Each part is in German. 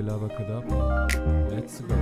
Lavacadabra. Let's go.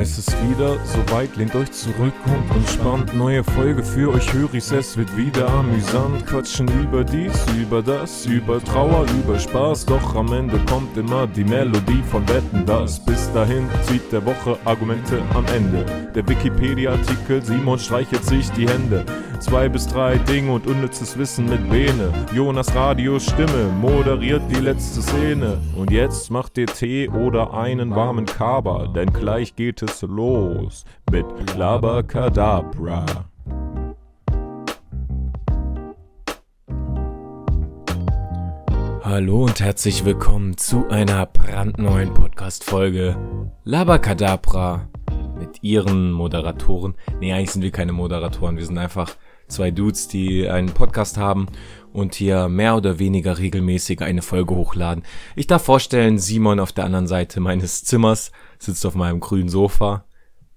Es ist wieder soweit, lehnt euch zurück und entspannt. Neue Folge für euch, höre ich's, es wird wieder amüsant. Quatschen über dies, über das, über Trauer, über Spaß. Doch am Ende kommt immer die Melodie von Wetten, das. Bis dahin zieht der Woche Argumente am Ende. Der Wikipedia-Artikel, Simon streichelt sich die Hände. Zwei bis drei Dinge und unnützes Wissen mit Bene. Jonas Radios Stimme moderiert die letzte Szene. Und jetzt macht ihr Tee oder einen warmen Kaba, denn gleich geht es los mit Labakadabra. Hallo und herzlich willkommen zu einer brandneuen Podcast-Folge Labakadabra mit ihren Moderatoren. Nee, eigentlich sind wir keine Moderatoren, wir sind einfach zwei Dudes, die einen Podcast haben und hier mehr oder weniger regelmäßig eine Folge hochladen. Ich darf vorstellen, Simon auf der anderen Seite meines Zimmers sitzt auf meinem grünen Sofa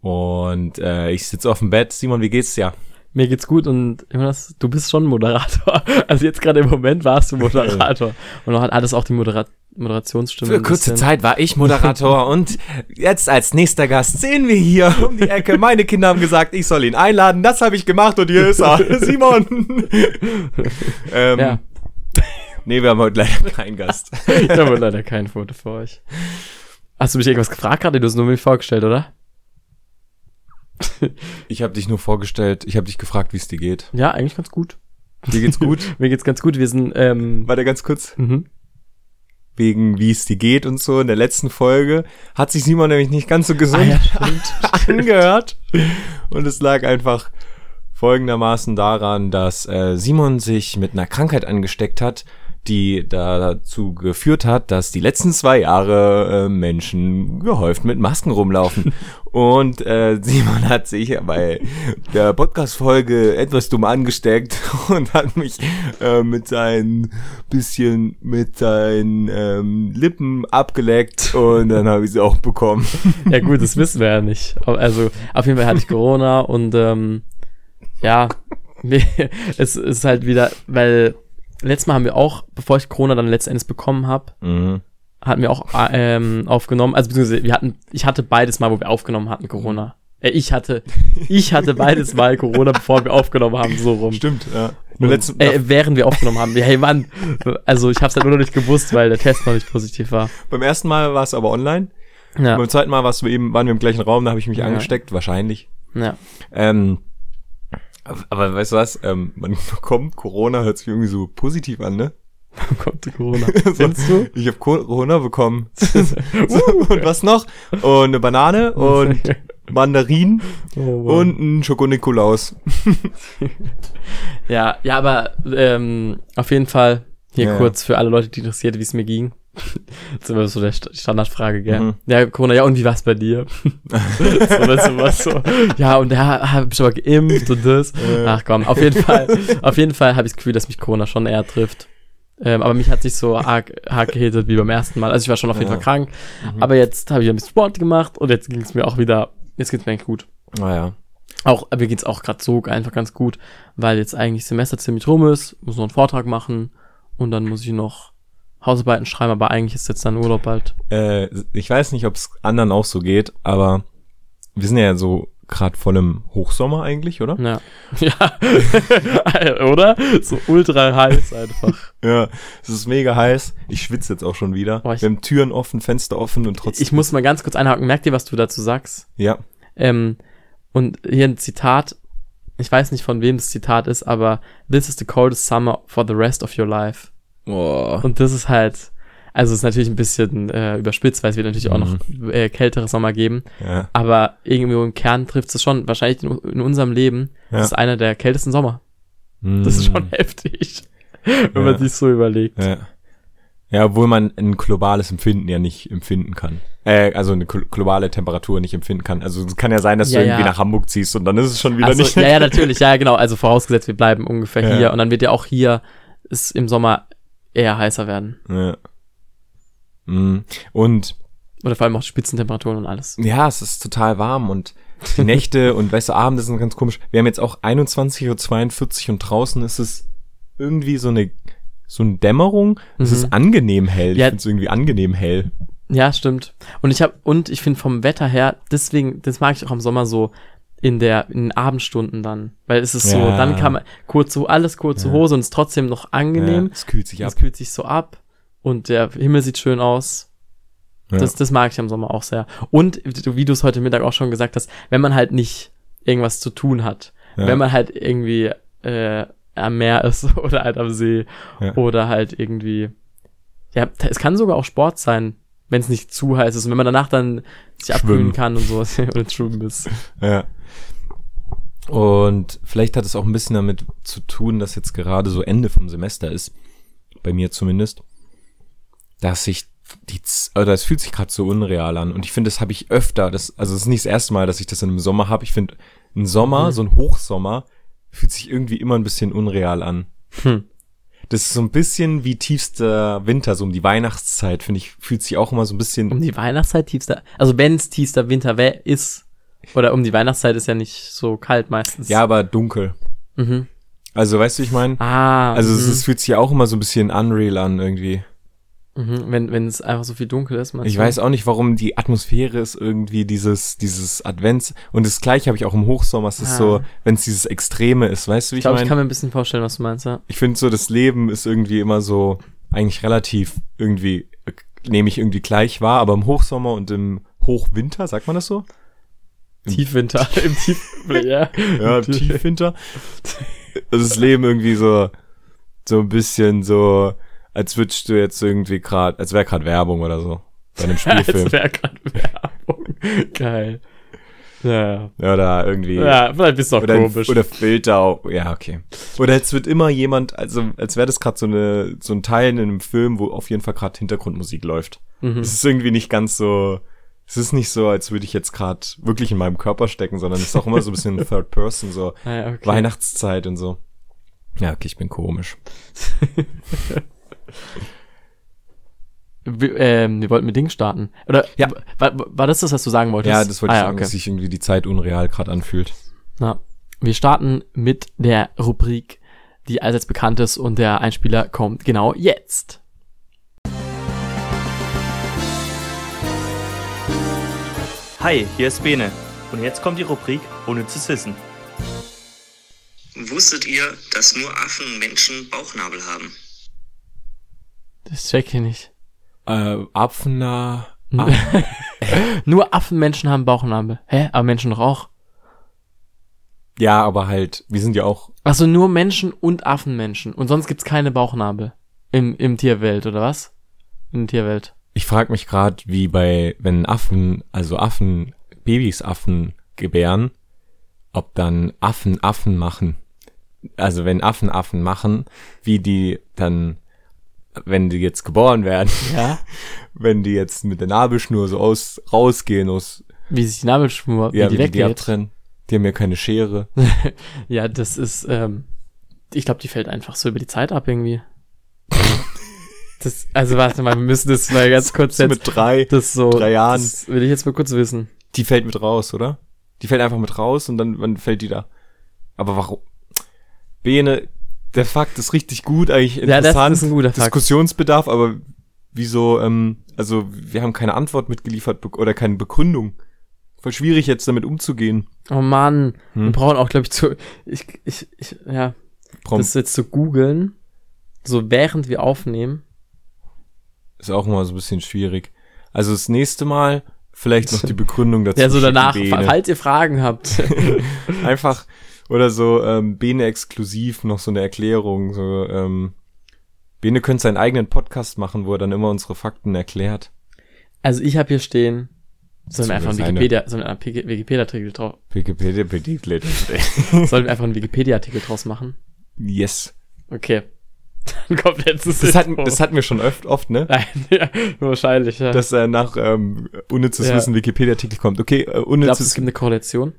und äh, ich sitze auf dem Bett. Simon, wie geht's dir? Mir geht's gut und Jonas, du bist schon Moderator. Also jetzt gerade im Moment warst du Moderator. Und noch hat alles auch die Modera Moderationsstimme. Für kurze Zeit war ich Moderator und jetzt als nächster Gast sehen wir hier um die Ecke. Meine Kinder haben gesagt, ich soll ihn einladen. Das habe ich gemacht und hier ist er. Simon. ähm, Ja, Nee, wir haben heute leider keinen Gast. ich habe leider kein Foto für euch. Hast du mich irgendwas gefragt gerade? Du hast nur mich vorgestellt, oder? Ich habe dich nur vorgestellt, ich habe dich gefragt, wie es dir geht. Ja, eigentlich ganz gut. Dir geht's gut? Mir geht's ganz gut. Wir sind, ähm, Warte ganz kurz. mhm. Wegen wie es dir geht und so in der letzten Folge hat sich Simon nämlich nicht ganz so gesund Ah, ja, stimmt. angehört. Und es lag einfach folgendermaßen daran, dass äh, Simon sich mit einer Krankheit angesteckt hat, die dazu geführt hat, dass die letzten zwei Jahre äh, Menschen gehäuft mit Masken rumlaufen. Und äh, Simon hat sich bei der Podcast-Folge etwas dumm angesteckt und hat mich äh, mit seinen bisschen mit seinen ähm, Lippen abgeleckt und dann habe ich sie auch bekommen. ja gut, das wissen wir ja nicht. Also auf jeden Fall hatte ich Corona und ähm, ja, es ist halt wieder, weil letztes Mal haben wir auch, bevor ich Corona dann letztendlich bekommen habe, Mhm. hatten wir auch äh, ähm, aufgenommen, also beziehungsweise wir hatten, ich hatte beides mal, wo wir aufgenommen hatten, Corona. Äh, ich hatte, ich hatte beides mal Corona, bevor wir aufgenommen haben, so rum. Stimmt, ja. Nur letzten, äh, während wir aufgenommen haben. Hey Mann, also ich hab's halt nur noch nicht gewusst, weil der Test noch nicht positiv war. beim ersten Mal war es aber online. Ja, Beim zweiten Mal warst du eben, waren wir im gleichen Raum, da habe ich mich Ja. angesteckt, wahrscheinlich. ja. Ähm, aber- aber weißt du was? Ähm, man bekommt Corona, hört sich irgendwie so positiv an, ne? Kommt Corona. So, du? Ich habe Corona bekommen. so, und was noch? Und eine Banane und Mandarinen Oh, wow. und ein Schokonikolaus. Ja, ja, aber ähm, auf jeden Fall hier Ja, kurz für alle Leute, die interessiert, wie es mir ging. Das ist immer so der St- Standardfrage, gell? Mhm. Ja, Corona, ja, und wie war's bei dir? so, weißt du, was so. Ja, und ja, hab ich aber geimpft und das. Ja. Ach komm, auf jeden Fall, auf jeden Fall habe ich das Gefühl, dass mich Corona schon eher trifft. Ähm, aber mich hat nicht so arg, arg gehittet wie beim ersten Mal. Also ich war schon auf jeden Ja. Fall krank. Mhm. Aber jetzt habe ich ein bisschen Sport gemacht und jetzt ging es mir auch wieder, jetzt geht's mir eigentlich gut. Naja. Auch, mir geht's auch gerade so einfach ganz gut, weil jetzt eigentlich Semester ziemlich rum ist, muss noch einen Vortrag machen und dann muss ich noch Hausarbeiten schreiben, aber eigentlich ist jetzt dann Urlaub bald. Äh, ich weiß nicht, ob es anderen auch so geht, aber wir sind ja so gerade voll im Hochsommer eigentlich, oder? Ja. Ja. Oder? So ultra heiß einfach. Ja, es ist mega heiß. Ich schwitze jetzt auch schon wieder. Boah, wir haben Türen offen, Fenster offen und trotzdem. Ich muss mal ganz kurz einhaken. Merkt ihr, was du dazu sagst? ja. Ähm, und hier ein Zitat. Ich weiß nicht, von wem das Zitat ist, aber This is the coldest summer for the rest of your life. Boah. Und das ist halt, also es ist natürlich ein bisschen äh, überspitzt, weil es wird natürlich auch noch äh, kältere Sommer geben. Ja. Aber irgendwo im Kern trifft es schon, wahrscheinlich in, in unserem Leben, Ja. das ist einer der kältesten Sommer. Das ist schon heftig, wenn Ja. man sich so überlegt. Ja. Ja, obwohl man ein globales Empfinden ja nicht empfinden kann. Äh, also eine glo- globale Temperatur nicht empfinden kann. Also es kann ja sein, dass Ja, du irgendwie ja. nach Hamburg ziehst und dann ist es schon wieder Also, nicht. ja, ja, natürlich, ja, genau. Also vorausgesetzt, wir bleiben ungefähr hier und dann wird ja auch hier es im Sommer eher heißer werden. Ja. Mhm. Und Oder vor allem auch Spitzentemperaturen und alles. ja, es ist total warm und die Nächte und weißt du, Abende sind ganz komisch. Wir haben jetzt auch 21.42 Uhr und draußen ist es irgendwie so eine so eine Dämmerung. Es Mhm. ist angenehm hell. Ja. Ich finde es irgendwie angenehm hell. Ja, stimmt. Und ich habe und ich finde vom Wetter her, deswegen, das mag ich auch im Sommer so in der in den Abendstunden dann, weil es ist so, Ja. dann kann man kurze alles kurze Ja. Hose und es ist trotzdem noch angenehm. Ja, es kühlt sich ab. Es kühlt sich so ab und der Himmel sieht schön aus. Das, das mag ich im Sommer auch sehr. Und wie du es heute Mittag auch schon gesagt hast, wenn man halt nicht irgendwas zu tun hat, wenn man halt irgendwie äh, am Meer ist oder halt am See oder halt irgendwie, ja, es kann sogar auch Sport sein, wenn es nicht zu heiß ist und wenn man danach dann sich abkühlen Schwimmen. kann und sowas oder schwimmen ist. Ja. Und vielleicht hat es auch ein bisschen damit zu tun, dass jetzt gerade so Ende vom Semester ist, bei mir zumindest, dass sich die, oder es fühlt sich gerade so unreal an. Und ich finde, das habe ich öfter, das, also es ist nicht das erste Mal, dass ich das in einem Sommer habe. Ich finde, ein Sommer, Mhm. so ein Hochsommer, fühlt sich irgendwie immer ein bisschen unreal an. Hm. Das ist so ein bisschen wie tiefster Winter, so um die Weihnachtszeit, finde ich, fühlt sich auch immer so ein bisschen Um die Weihnachtszeit tiefster, also wenn es tiefster Winter ist, oder um die Weihnachtszeit ist ja nicht so kalt meistens. Ja, aber dunkel. Mhm. Also, weißt du, ich meine? Ah, Also, es, mhm. es fühlt sich auch immer so ein bisschen unreal an irgendwie. Mhm, wenn, wenn es einfach so viel dunkel ist. Ich weiß auch nicht, warum die Atmosphäre ist irgendwie dieses, dieses Advents. Und das gleiche habe ich auch im Hochsommer. Es ist Ah. so, wenn es dieses Extreme ist, weißt du, wie Ich ich, glaube, ich kann mir ein bisschen vorstellen, was du meinst, ja. Ich finde so, das Leben ist irgendwie immer so, eigentlich relativ irgendwie, nehme ich irgendwie gleich wahr, aber im Hochsommer und im Hochwinter, sagt man das so? Im- Tiefwinter, im Tief, ja. Ja, im Tiefwinter. ist das Leben irgendwie so, so ein bisschen so, als würdest du jetzt irgendwie gerade, als wäre gerade Werbung oder so. Bei einem Spielfilm. Als wäre gerade Werbung. Geil. Ja, ja. Oder irgendwie. Ja, vielleicht bist du auch oder, komisch. oder Filter. auch- Ja, okay. Oder jetzt wird immer jemand, also als wäre das gerade so eine so ein Teil in einem Film, wo auf jeden Fall gerade Hintergrundmusik läuft. mhm. Es ist irgendwie nicht ganz so. Es ist nicht so, als würde ich jetzt gerade wirklich in meinem Körper stecken, sondern es ist auch immer so ein bisschen Third Person, so Ah, ja, okay. Weihnachtszeit und so. Ja, okay, ich bin komisch. Wir, ähm, wir wollten mit Ding starten. Oder Ja. war, war das das, was du sagen wolltest? Ja, das wollte ah, ich ja, sagen, okay. dass sich irgendwie die Zeit unreal gerade anfühlt. Na, wir starten mit der Rubrik, die allseits bekannt ist und der Einspieler kommt genau jetzt. Hi, hier ist Bene. Und jetzt kommt die Rubrik Unnützes Wissen. Wusstet ihr, dass nur Affen und Menschen Bauchnabel haben? Das check ich nicht. Äh, Apfner. Ah, Nur Affenmenschen haben Bauchnabel. Hä? Aber Menschen doch auch. ja, aber halt, wir sind ja auch. Achso, nur Menschen und Affenmenschen. Und sonst gibt's keine Bauchnabel. Im, im Tierwelt, oder was? In der Tierwelt. Ich frage mich gerade, wie bei, wenn Affen, also Affen, Babys Affen gebären, ob dann Affen Affen machen. Also wenn Affen Affen machen, wie die dann, wenn die jetzt geboren werden, Ja? wenn die jetzt mit der Nabelschnur so aus rausgehen aus, Wie sich die Nabelschnur, ja, wie die wie die, abtrennen. Die haben ja keine Schere. Ja, das ist, ähm, ich glaube, die fällt einfach so über die Zeit ab irgendwie. das, also warte mal, wir müssen das mal ganz kurz jetzt, mit drei, das so, drei Jahren. das will ich jetzt mal kurz wissen. die fällt mit raus, oder? Die fällt einfach mit raus und dann, wann fällt die da? Aber warum? Bene, der Fakt ist richtig gut, eigentlich Ja, das interessant. ist ein guter Fakt. Diskussionsbedarf, aber wieso, ähm, also wir haben keine Antwort mitgeliefert oder keine Begründung. Voll schwierig jetzt damit umzugehen. Oh Mann, wir Hm. brauchen auch, glaube ich, zu, ich, ich, ich, ja, Prom das jetzt zu googeln, so während wir aufnehmen. ist auch mal so ein bisschen schwierig. Also das nächste Mal vielleicht noch die Begründung dazu. Ja, so danach, Bene. falls ihr Fragen habt. Einfach, oder so, ähm, Bene exklusiv noch so eine Erklärung, so, ähm, Bene könnte seinen eigenen Podcast machen, wo er dann immer unsere Fakten erklärt. Also ich habe hier stehen, sollen wir Das einfach einen Wikipedia, sollen wir einen Wikipedia-Artikel drauf, Wikipedia bedient. sollen wir einfach einen Wikipedia-Artikel draus machen? yes. Okay. Dann kommt jetzt Das hatten, das hatten wir schon oft, oft ne? Nein, ja, wahrscheinlich, ja. Dass er nach ähm, unnützes Ja. Wissen Wikipedia-Artikel kommt. Okay, äh, Glaubst du, es unnützes gibt eine Korrelation?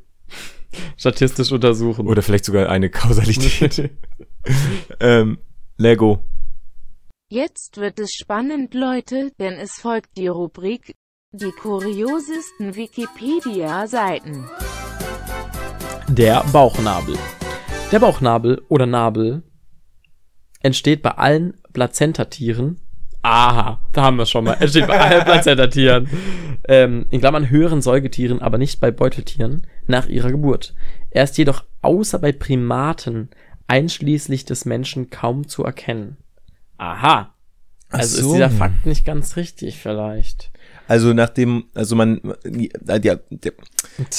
Statistisch untersuchen. oder vielleicht sogar eine Kausalität. ähm, Lego. Jetzt wird es spannend, Leute, denn es folgt die Rubrik Die kuriosesten Wikipedia-Seiten. Der Bauchnabel. Der Bauchnabel oder Nabel entsteht bei allen Plazentatieren. Aha, da haben wir schon mal. Es steht bei allen Plazentatieren. Ähm, in Klammern höheren Säugetieren, aber nicht bei Beuteltieren, nach ihrer Geburt. Er ist jedoch außer bei Primaten, einschließlich des Menschen, kaum zu erkennen. Aha. Also so. ist dieser Fakt nicht ganz richtig, vielleicht. Also nachdem, also man, äh, die, die,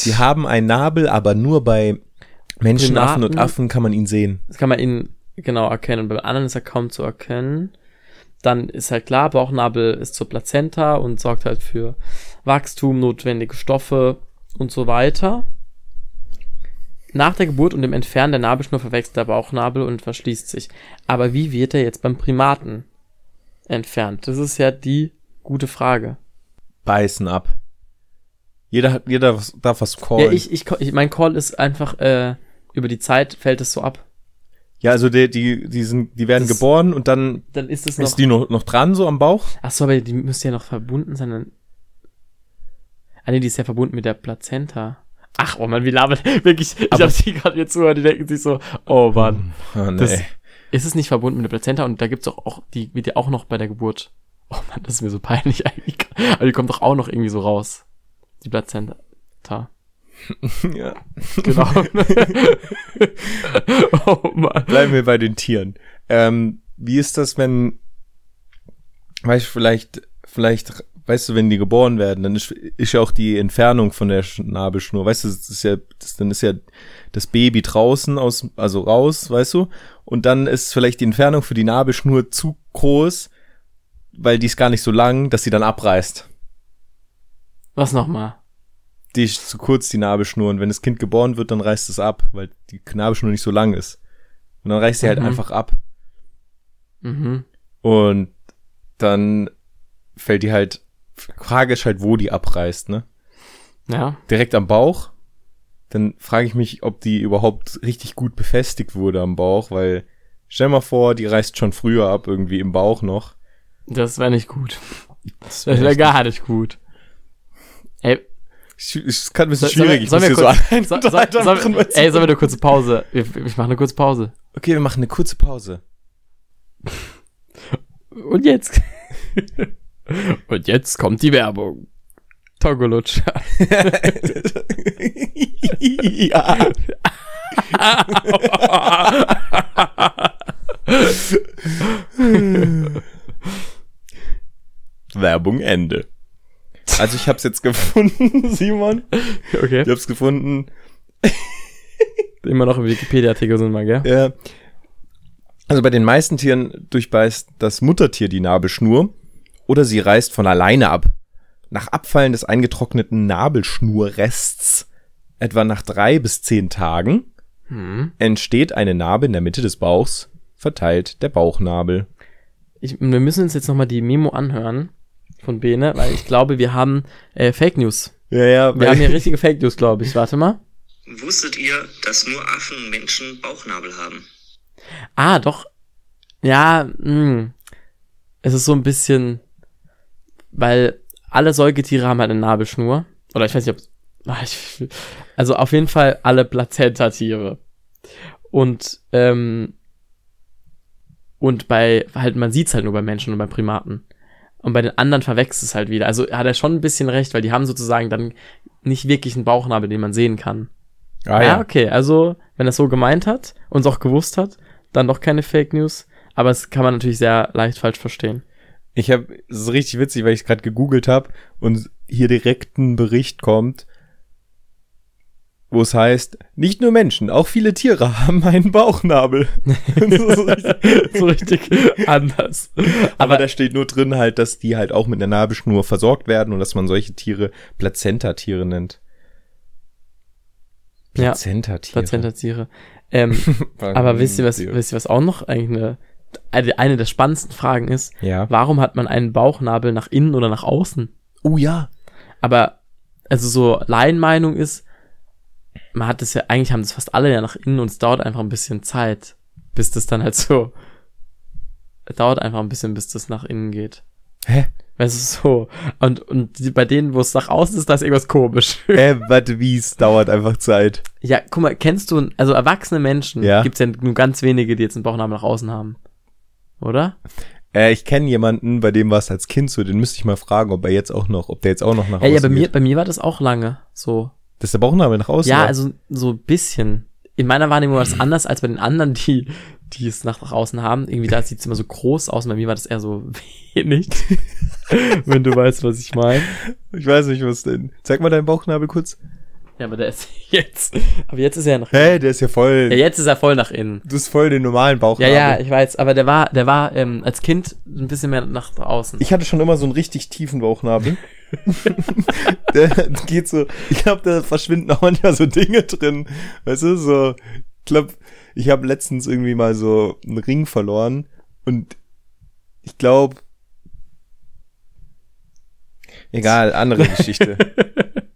die haben einen Nabel, aber nur bei Menschenaffen und. Affen kann man ihn sehen. Das kann man ihn genau erkennen. Bei anderen ist er kaum zu erkennen. Dann ist halt klar, Bauchnabel ist zur Plazenta und sorgt halt für Wachstum, notwendige Stoffe und so weiter. Nach der Geburt und dem Entfernen der Nabelschnur verwechselt der Bauchnabel und verschließt sich. Aber wie wird er jetzt beim Primaten entfernt? Das ist ja die gute Frage. Beißen ab. Jeder hat, jeder darf was callen. Ja, ich, ich, ich, mein Call ist einfach, äh, über die Zeit fällt es so ab. Ja, also die, die, die sind, die werden Das- geboren und dann Dann ist es noch. ist die noch, noch dran, so am Bauch. Ach so, aber die müsste ja noch verbunden sein. Ah nee, die ist ja verbunden mit der Plazenta. Ach, oh Mann, wie labert. Wirklich, ich Aber- hab die gerade jetzt zuhört, die denken sich so, oh Mann. Oh, nee. Das, ist es nicht verbunden mit der Plazenta und da gibt's auch, auch, die wird ja auch noch bei der Geburt. Oh Mann, das ist mir so peinlich eigentlich. Aber die kommt doch auch noch irgendwie so raus. Die Plazenta. ja. Genau. oh Mann. Bleiben wir bei den Tieren. Ähm, wie ist das, wenn, weißt du, vielleicht, vielleicht, weißt du, wenn die geboren werden, dann ist, ist ja auch die Entfernung von der Schnabelschnur, weißt du, das ist ja, das, dann ist ja das Baby draußen aus, also raus, weißt du, und dann ist vielleicht die Entfernung für die Nabelschnur zu groß, weil die ist gar nicht so lang, dass sie dann abreißt. Was nochmal? Die ist zu kurz, die Nabelschnur, und wenn das Kind geboren wird, dann reißt es ab, weil die Nabelschnur nicht so lang ist. Und dann reißt sie halt Mhm. einfach ab. Mhm. Und dann fällt die halt, Frage ist halt, wo die abreißt, ne? Ja. Direkt am Bauch. Dann frage ich mich, ob die überhaupt richtig gut befestigt wurde am Bauch, weil stell mal vor, die reißt schon früher ab, irgendwie im Bauch noch. Das wäre nicht gut. Das wäre echt- gar nicht gut. Ey, Ich- Es kann ein bisschen sollen schwierig. wir- Ich sollen muss wir kurz- so so, so, sollen, weißt du? ey, sollen wir eine kurze Pause? Ich, ich mache eine kurze Pause. Okay, wir machen eine kurze Pause. Und jetzt? Und jetzt kommt die Werbung. Togolutsch. ja. Werbung Ende. Also ich hab's jetzt gefunden, Simon. Okay. Ich hab's gefunden. Immer noch im Wikipedia-Artikel sind wir, gell? Ja. Also bei den meisten Tieren durchbeißt das Muttertier die Nabelschnur oder sie reißt von alleine ab. Nach Abfallen des eingetrockneten Nabelschnurrests, etwa nach drei bis zehn Tagen, Hm. entsteht eine Narbe in der Mitte des Bauchs, verteilt der Bauchnabel. Ich, wir müssen uns jetzt nochmal die Memo anhören von Bene, weil ich glaube, wir haben äh, Fake News. Ja, ja, Wir haben hier richtige Fake News, glaube ich. Warte mal. Wusstet ihr, dass nur Affen und Menschen Bauchnabel haben? Ah, doch. Ja, mh. es ist so ein bisschen, weil alle Säugetiere haben halt eine Nabelschnur. Oder ich weiß nicht, ob. Ah, also auf jeden Fall alle Plazentatiere. Und, ähm, und bei, halt, man sieht's halt nur bei Menschen und bei Primaten. Und bei den anderen verwechselt es halt wieder. Also hat er schon ein bisschen recht, weil die haben sozusagen dann nicht wirklich einen Bauchnabel, den man sehen kann. ah, ja. ja. okay. Also, wenn er es so gemeint hat und es auch gewusst hat, dann doch keine Fake News. Aber es kann man natürlich sehr leicht falsch verstehen. Ich habe, es ist richtig witzig, weil ich gerade gegoogelt habe und hier direkt ein Bericht kommt, wo es heißt, nicht nur Menschen, auch viele Tiere haben einen Bauchnabel. Ist richtig- so richtig anders. Aber da steht nur drin halt, dass die halt auch mit einer Nabelschnur versorgt werden und dass man solche Tiere Plazentatiere nennt. Ja, Plazentatiere. Plazentatiere. Ähm, aber wisst ihr, was, wisst ihr, was auch noch eigentlich eine, eine, eine der spannendsten Fragen ist? Ja. Warum hat man einen Bauchnabel nach innen oder nach außen? Oh ja. Aber, also so Laienmeinung ist, man hat es ja, eigentlich haben das fast alle ja nach innen und es dauert einfach ein bisschen Zeit, bis das dann halt so, es dauert einfach ein bisschen, bis das nach innen geht. Hä? Weißt du, so. Und, und bei denen, wo es nach außen ist, da ist irgendwas komisch. Äh, warte, wie es dauert einfach Zeit. ja, guck mal, kennst du, also erwachsene Menschen, Ja. gibt's ja nur ganz wenige, die jetzt einen Bauchnabel nach außen haben. Oder? Äh, ich kenne jemanden, bei dem war es als Kind so, den müsste ich mal fragen, ob er jetzt auch noch, ob der jetzt auch noch nach Ja, außen ja, bei mir, geht. bei mir war das auch lange so. Das ist der Bauchnabel nach außen. Ja, oder? also so ein bisschen. In meiner Wahrnehmung war das anders als bei den anderen, die, die es nach, nach außen haben. Irgendwie da sieht es immer so groß aus. und Bei mir war das eher so wenig. Wenn du weißt, was ich meine. Ich weiß nicht, was denn. Zeig mal deinen Bauchnabel kurz. Ja, aber der ist jetzt. Aber jetzt ist er nach Hä, der ist ja voll. Ja, jetzt ist er voll nach innen. Du hast voll den normalen Ja, Bauchnabel. ja, ich weiß, aber der war, der war ähm, als Kind ein bisschen mehr nach außen. Ich hatte schon immer so einen richtig tiefen Bauchnabel. der geht so, ich glaube, da verschwinden auch manchmal so Dinge drin. Weißt du, so, ich glaube, ich habe letztens irgendwie mal so einen Ring verloren und ich glaube, egal, andere Geschichte.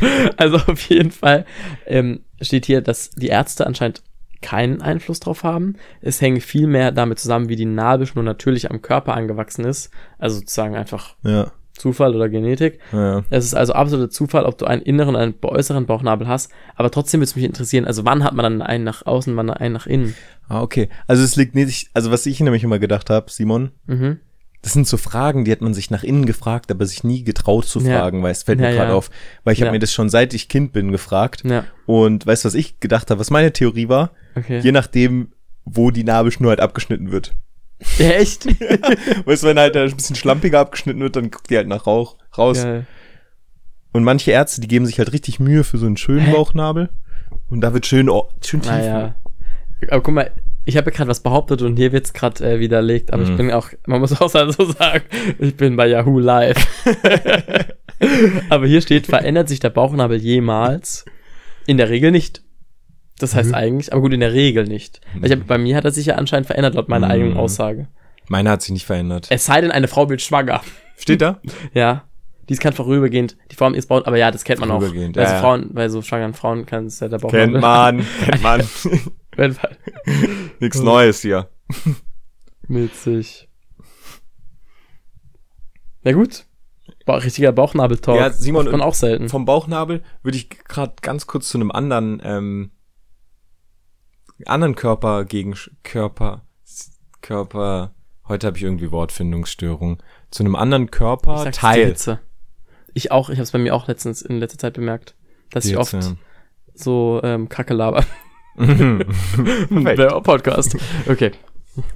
Also auf jeden Fall ähm, steht hier, dass die Ärzte anscheinend keinen Einfluss drauf haben. Es hängt viel mehr damit zusammen, wie die Nabelschnur natürlich am Körper angewachsen ist. Also sozusagen einfach ja, Zufall oder Genetik. ja. Es ist also absoluter Zufall, ob du einen inneren oder einen äußeren Bauchnabel hast. Aber trotzdem würde es mich interessieren, also wann hat man dann einen nach außen, wann einen nach innen? Ah, okay. Also es liegt nicht, also was ich nämlich immer gedacht habe, Simon, Mhm. Das sind so Fragen, die hat man sich nach innen gefragt, aber sich nie getraut zu Ja. fragen, weil es fällt Ja, mir gerade ja. auf. Weil ich habe Ja. mir das schon seit ich Kind bin gefragt. Ja, Und weißt du, was ich gedacht habe, was meine Theorie war? okay. Je nachdem, wo die Nabelschnur halt abgeschnitten wird. Ja, echt? weißt du, wenn halt ein bisschen schlampiger abgeschnitten wird, dann guckt die halt nach Rauch raus. Geil. Und manche Ärzte, die geben sich halt richtig Mühe für so einen schönen? Bauchnabel. Und da wird schön, oh, schön tief. Naja. Aber guck mal, ich habe ja gerade was behauptet und hier wird's gerade äh, widerlegt, aber ich Mhm. bin auch, man muss auch so sagen, ich bin bei Yahoo Live. aber hier steht, verändert sich der Bauchnabel jemals? In der Regel nicht. Das heißt Mhm. eigentlich, aber gut, in der Regel nicht. Weil ich hab, bei mir hat er sich ja anscheinend verändert, laut meiner Mhm. eigenen Aussage. Meine hat sich nicht verändert. Es sei denn, eine Frau wird schwanger. Steht da? Ja. Dies kann vorübergehend die Form ist baut, aber ja, das kennt man auch. Vorübergehend, Also ja, ja. Frauen, bei so schwangeren Frauen kann es ja der Bauchnabel. Kennt man, kennt man. Nichts Neues hier. Witzig. Na gut. Ba richtiger Bauchnabel-Talk. Ja, Simon, man auch selten. Vom Bauchnabel würde ich gerade ganz kurz zu einem anderen, ähm, anderen Körper gegen Körper, Körper, heute habe ich irgendwie Wortfindungsstörung, zu einem anderen Körper, Teil. Hitze. Ich auch, ich habe es bei mir auch letztens in letzter Zeit bemerkt, dass ich oft so ähm, Kacke laber. Perfekt. Der Podcast. Okay.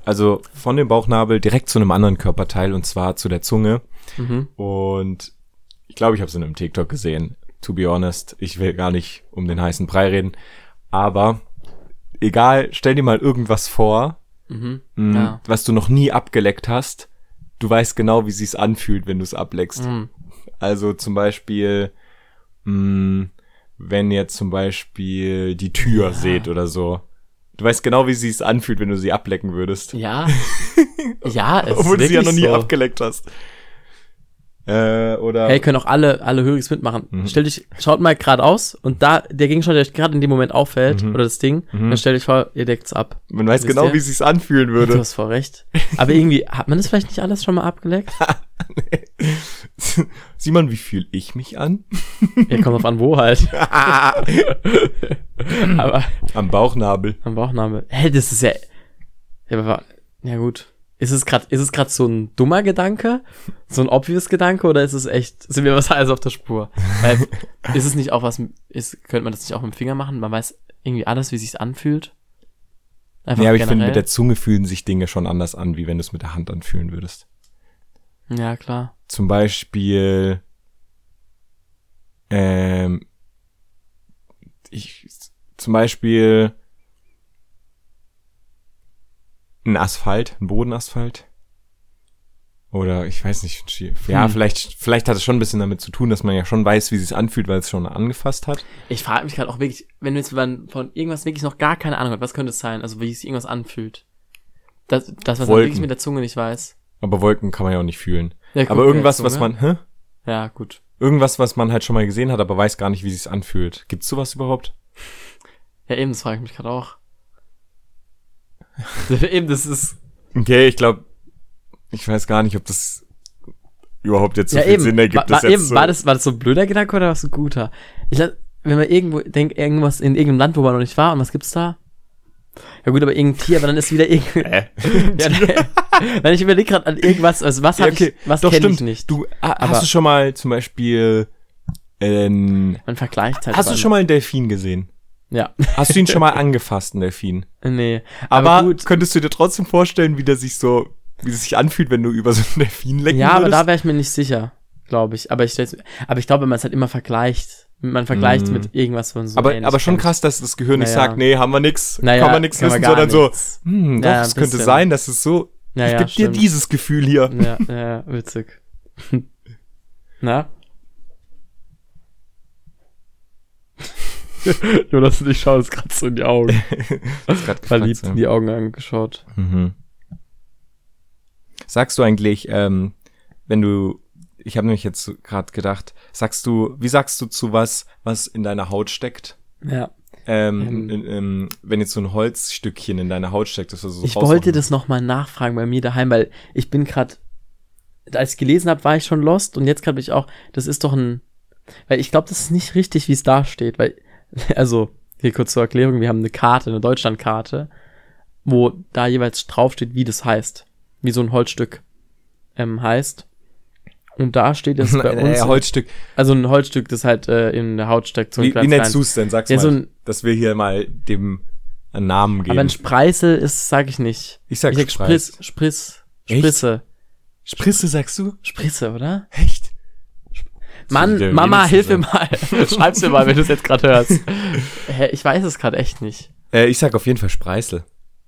Also von dem Bauchnabel direkt zu einem anderen Körperteil und zwar zu der Zunge. Mhm. Und ich glaube, ich habe es in einem TikTok gesehen. To be honest, ich will gar nicht um den heißen Brei reden. Aber egal, stell dir mal irgendwas vor, Mhm. mh, Ja. was du noch nie abgeleckt hast. Du weißt genau, wie sich's anfühlt, wenn du es ableckst. Mhm. Also zum Beispiel, mh, wenn ihr zum Beispiel die Tür seht oder so. Du weißt genau, wie sich's anfühlt, wenn du sie ablecken würdest. Ja. ja, es Obwohl du sie ja noch nie so. abgeleckt hast. Äh, oder Hey, können auch alle, alle Höriges mitmachen. Mhm. Stell dich, schaut mal geradeaus und da der Gegenstand, der euch gerade in dem Moment auffällt, Mhm. oder das Ding, Mhm. dann stellt euch vor, ihr deckt's ab. man weiß wisst genau, ihr? wie sich's anfühlen Du würde. hast voll recht. Aber irgendwie, hat man das vielleicht nicht alles schon mal abgeleckt? Sieh mal, wie fühle ich mich an? Ja, kommt auf an, wo halt. Aber Am Bauchnabel. am Bauchnabel. Hä, das ist ja. Ja, aber, ja gut. Ist es gerade, ist es gerade so ein dummer Gedanke? So ein obvious Gedanke oder ist es echt, sind wir was alles auf der Spur? Weil, ist es nicht auch was, ist, könnte man das nicht auch mit dem Finger machen? Man weiß irgendwie alles, wie sich's anfühlt? Einfach Ja, aber ich finde, mit generell? der Zunge fühlen sich Dinge schon anders an, wie wenn du es mit der Hand anfühlen würdest. Ja, klar. Zum Beispiel, ähm, ich, zum Beispiel ein Asphalt, ein Bodenasphalt. Oder ich weiß nicht, ja, Hm. vielleicht, vielleicht hat es schon ein bisschen damit zu tun, dass man ja schon weiß, wie es sich anfühlt, weil es schon angefasst hat. Ich frage mich gerade auch wirklich, wenn du jetzt von irgendwas wirklich noch gar keine Ahnung hast, was könnte es sein? Also wie sich irgendwas anfühlt. Das, das was man wirklich mit der Zunge nicht weiß. Aber Wolken kann man ja auch nicht fühlen. Ja, guck, aber irgendwas, was man, hä? Ja, gut. Irgendwas, was man halt schon mal gesehen hat, aber weiß gar nicht, wie es sich anfühlt. Gibt's sowas überhaupt? Ja, eben, das frage ich mich gerade auch. eben, das ist. Okay, ich glaube, ich weiß gar nicht, ob das überhaupt jetzt so ja, viel eben. Sinn ergibt. war, das war, jetzt eben so. war, das, war das so ein blöder Gedanke oder was ein guter? Ich glaub, wenn man irgendwo denkt, irgendwas in irgendeinem Land, wo man noch nicht war, und was gibt's da? Ja gut, aber irgendein Tier, aber dann ist wieder irgendwie. ja, nein, ich überlege gerade an irgendwas, also was Ja, okay. ich, was Doch, kenne ich nicht. Du, Aber- hast du schon mal zum Beispiel, ähm, Man vergleicht halt. hast du schon mal einen Delfin gesehen? Ja. Hast du ihn schon mal angefasst, einen Delfin? nee. Aber, Aber, gut. könntest du dir trotzdem vorstellen, wie der sich so, wie es sich anfühlt, wenn du über so einen Delfin lecken Ja, aber würdest? da wäre ich mir nicht sicher, glaube ich. Aber ich, aber ich glaube, man es halt immer vergleicht. Man vergleicht Mm. mit irgendwas von so. aber, aber schon kennt. krass, dass das Gehirn nicht Naja. sagt, nee, haben wir nix, Naja, kann man nix wissen, sondern so, nichts. hm, doch, es könnte sein, dass es so, Ja, ich gebe dir dieses Gefühl hier. Ja, ja, witzig. Na? Jonas und ich schauen uns gerade so in die Augen. Ist Verliebt in die Augen angeschaut. Mhm. Sagst du eigentlich, ähm, wenn du, ich habe nämlich jetzt gerade gedacht, sagst du, wie sagst du zu was, was in deiner Haut steckt? Ja. Ähm, Ähm. in, wenn jetzt so ein Holzstückchen in deiner Haut steckt, dass du so Ich wollte das nochmal nachfragen bei mir daheim, weil ich bin gerade, als ich gelesen habe, war ich schon lost und jetzt gerade bin ich auch, das ist doch ein, weil ich glaube, das ist nicht richtig, wie es da steht, weil, also, hier kurz zur Erklärung, wir haben eine Karte, eine Deutschlandkarte, wo da jeweils draufsteht, wie das heißt, wie so ein Holzstück ähm, heißt. Und da steht es bei uns, äh, Holzstück. also ein Holzstück, das halt äh, in der Haut steckt. So Wie, wie nennst du es denn? Sag's Ja, mal, so ein- dass wir hier mal dem einen Namen geben. Aber ein Spreißel ist, sag ich nicht. ich sag, Ich sag. Spriss, Spriss, Echt? Sprisse. Sprisse sagst du? Sprisse, oder? Echt? Mann, Mama, hilf mir mal. Schreib's mir mal, wenn du es jetzt gerade hörst. Hä, ich weiß es gerade echt nicht. Äh, ich sag auf jeden Fall Spreißel.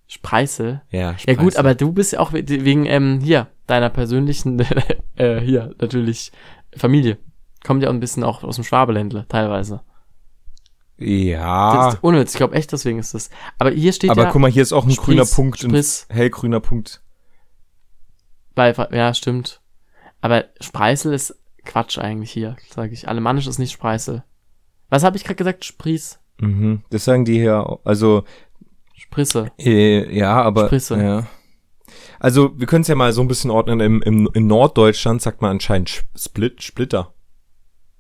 Spreißel? Ja, Ja gut, Spreißel. aber du bist ja auch we- wegen, ähm, hier, deiner persönlichen, äh, hier, natürlich, Familie. Kommt ja auch ein bisschen auch aus dem Schwabeländle, teilweise. Das Ja. ist ohne Witz, ich glaube echt, deswegen ist das. Aber hier steht Aber ja guck mal, hier ist auch ein Spriss, grüner Punkt, ein Spriss. hellgrüner Punkt. bei, ja, stimmt. Aber Spreißel ist Quatsch eigentlich hier, sage ich. Alemannisch ist nicht Spreißel. Was habe ich gerade gesagt? Spries. Mhm. Das sagen die hier, also Sprisse. Äh, ja, aber. Sprisse. Ja. Also, wir können es ja mal so ein bisschen ordnen. Im, im, in Norddeutschland sagt man anscheinend Sch- Split, Splitter.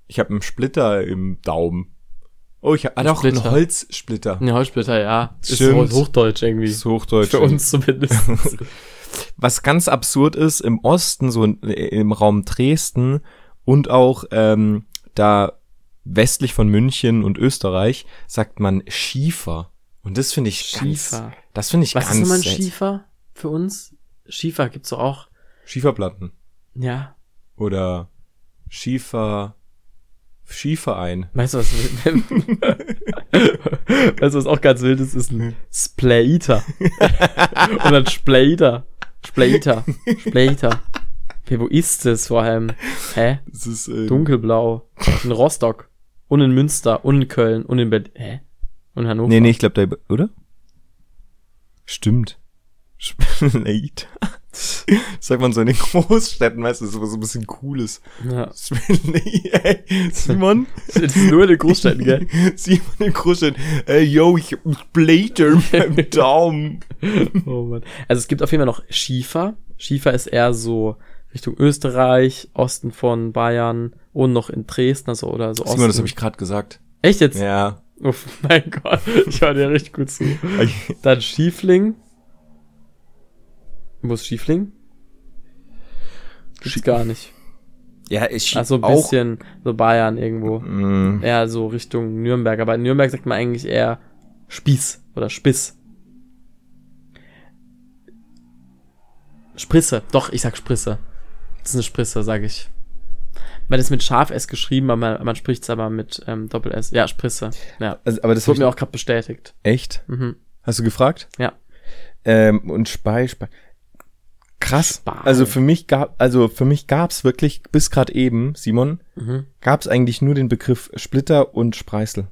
Ich habe einen Splitter im Daumen. Oh, ich habe ah, doch einen Splitter. Holzsplitter. Ne, Holzsplitter, ja. Ist Stimmt. so Hochdeutsch irgendwie. Ist Hochdeutsch. Für uns zumindest. Was ganz absurd ist, im Osten, so in, im Raum Dresden und auch ähm, da westlich von München und Österreich, sagt man Schiefer. Und das finde ich ganz, Schiefer. das finde ich Was ganz ist nochmal ein. Schiefer für uns? Schiefer gibt's doch auch. Schieferplatten. Ja. Oder Schiefer, Schieferein. Weißt du was? weißt du, was auch ganz wild ist? Ist ein Splater. Und dann Splater. Splater. Splater. Okay, wo ist das vor allem? Hä? Das ist, ähm, Dunkelblau. In Rostock. Und in Münster. Und in Köln. Und in Berlin. Hä? Und in Hannover. Nee, nee, ich glaube, da, oder? Stimmt. Splater. Sagt man so in den Großstädten, weißt du, so was so ein bisschen cooles. Ja. Ey, Simon? Das ist nur in den Großstädten, gell? Simon in den Großstädten. Ey, yo, ich hab einen Splater im Daumen. Oh Mann. Also es gibt auf jeden Fall noch Schiefer. Schiefer ist eher so Richtung Österreich, Osten von Bayern und noch in Dresden, also oder so Osten. Simon, das habe ich gerade gesagt. Echt jetzt? Ja. Oh mein Gott, ich höre dir richtig gut zu. Dann Schiefling. Wo ist Schiefling? Gibt's gar nicht. Ja, ich Also ein auch. bisschen so Bayern irgendwo. Mm, Eher so Richtung Nürnberg. Aber in Nürnberg sagt man eigentlich eher Spieß oder Spiss. Sprisse. Doch, ich sag Sprisse. Das ist eine Sprisse, sag ich. Weil das mit Scharf S geschrieben, aber man, man spricht es aber mit ähm, Doppel S. Ja, Sprisse. Ja. also, aber das Das wurde mir auch gerade bestätigt. echt? Mhm. Hast du gefragt? Ja. Ähm, und Spei, Spei. Krass. Spei. Also für mich gab, also für mich gab's wirklich bis gerade eben, Simon, Mhm. gab's eigentlich nur den Begriff Splitter und Spreißel.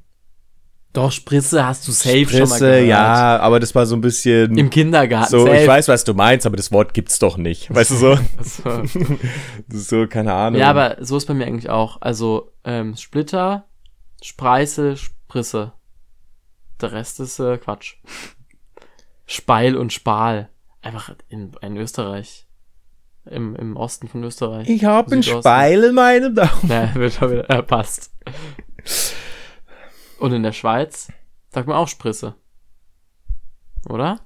Doch, Sprisse hast du safe schon mal gehört. ja, aber das war so ein bisschen Im Kindergarten. so, safe. ich weiß, was du meinst, aber das Wort gibt's doch nicht. Weißt du so? Ist so, keine Ahnung. ja, aber so ist bei mir eigentlich auch. Also, ähm, Splitter, Spreißel, Sprisse. Der Rest ist äh, Quatsch. Speil und Spal. Einfach in, in Österreich. Im, Im Osten von Österreich. ich hab einen. Speil in meinem Daumen. Ja, wird schon wieder, äh, passt. Und in der Schweiz sagt man auch Sprisse. oder?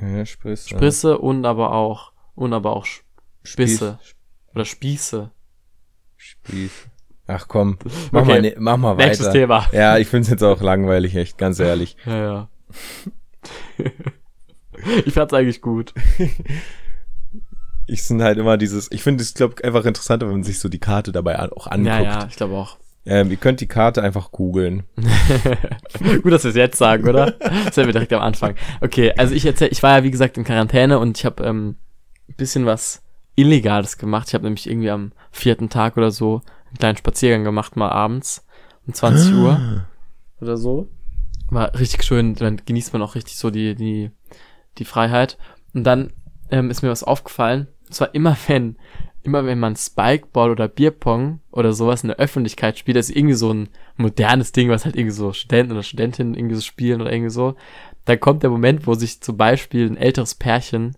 Ja, Sprisse. Sprisse und aber auch, und aber auch Spisse. Spieß. Oder Spieße. Spieß. Ach komm, mach, Okay. mal, ne- mach mal Nächstes weiter. Thema. Ja, ich find's jetzt auch langweilig, echt, ganz ehrlich. Ja, ja. ich fand's eigentlich gut. Ich sind halt immer dieses, ich finde es, glaube einfach interessanter, wenn man sich so die Karte dabei auch anguckt. Ja, ja, ich glaube auch. Ähm, ihr könnt die Karte einfach googeln. Gut, dass wir es jetzt sagen, oder? Das sind wir direkt am Anfang. Okay, also ich erzähl, ich war ja wie gesagt in Quarantäne und ich habe ähm, ein bisschen was Illegales gemacht. Ich habe nämlich irgendwie am vierten Tag oder so einen kleinen Spaziergang gemacht, mal abends um 20 Uhr oder so. War richtig schön, dann genießt man auch richtig so die, die, die Freiheit. Und dann ähm, ist mir was aufgefallen. Und zwar immer wenn, immer wenn man Spikeball oder Bierpong oder sowas in der Öffentlichkeit spielt, das ist irgendwie so ein modernes Ding, was halt irgendwie so Studenten oder Studentinnen irgendwie so spielen oder irgendwie so. Dann kommt der Moment, wo sich zum Beispiel ein älteres Pärchen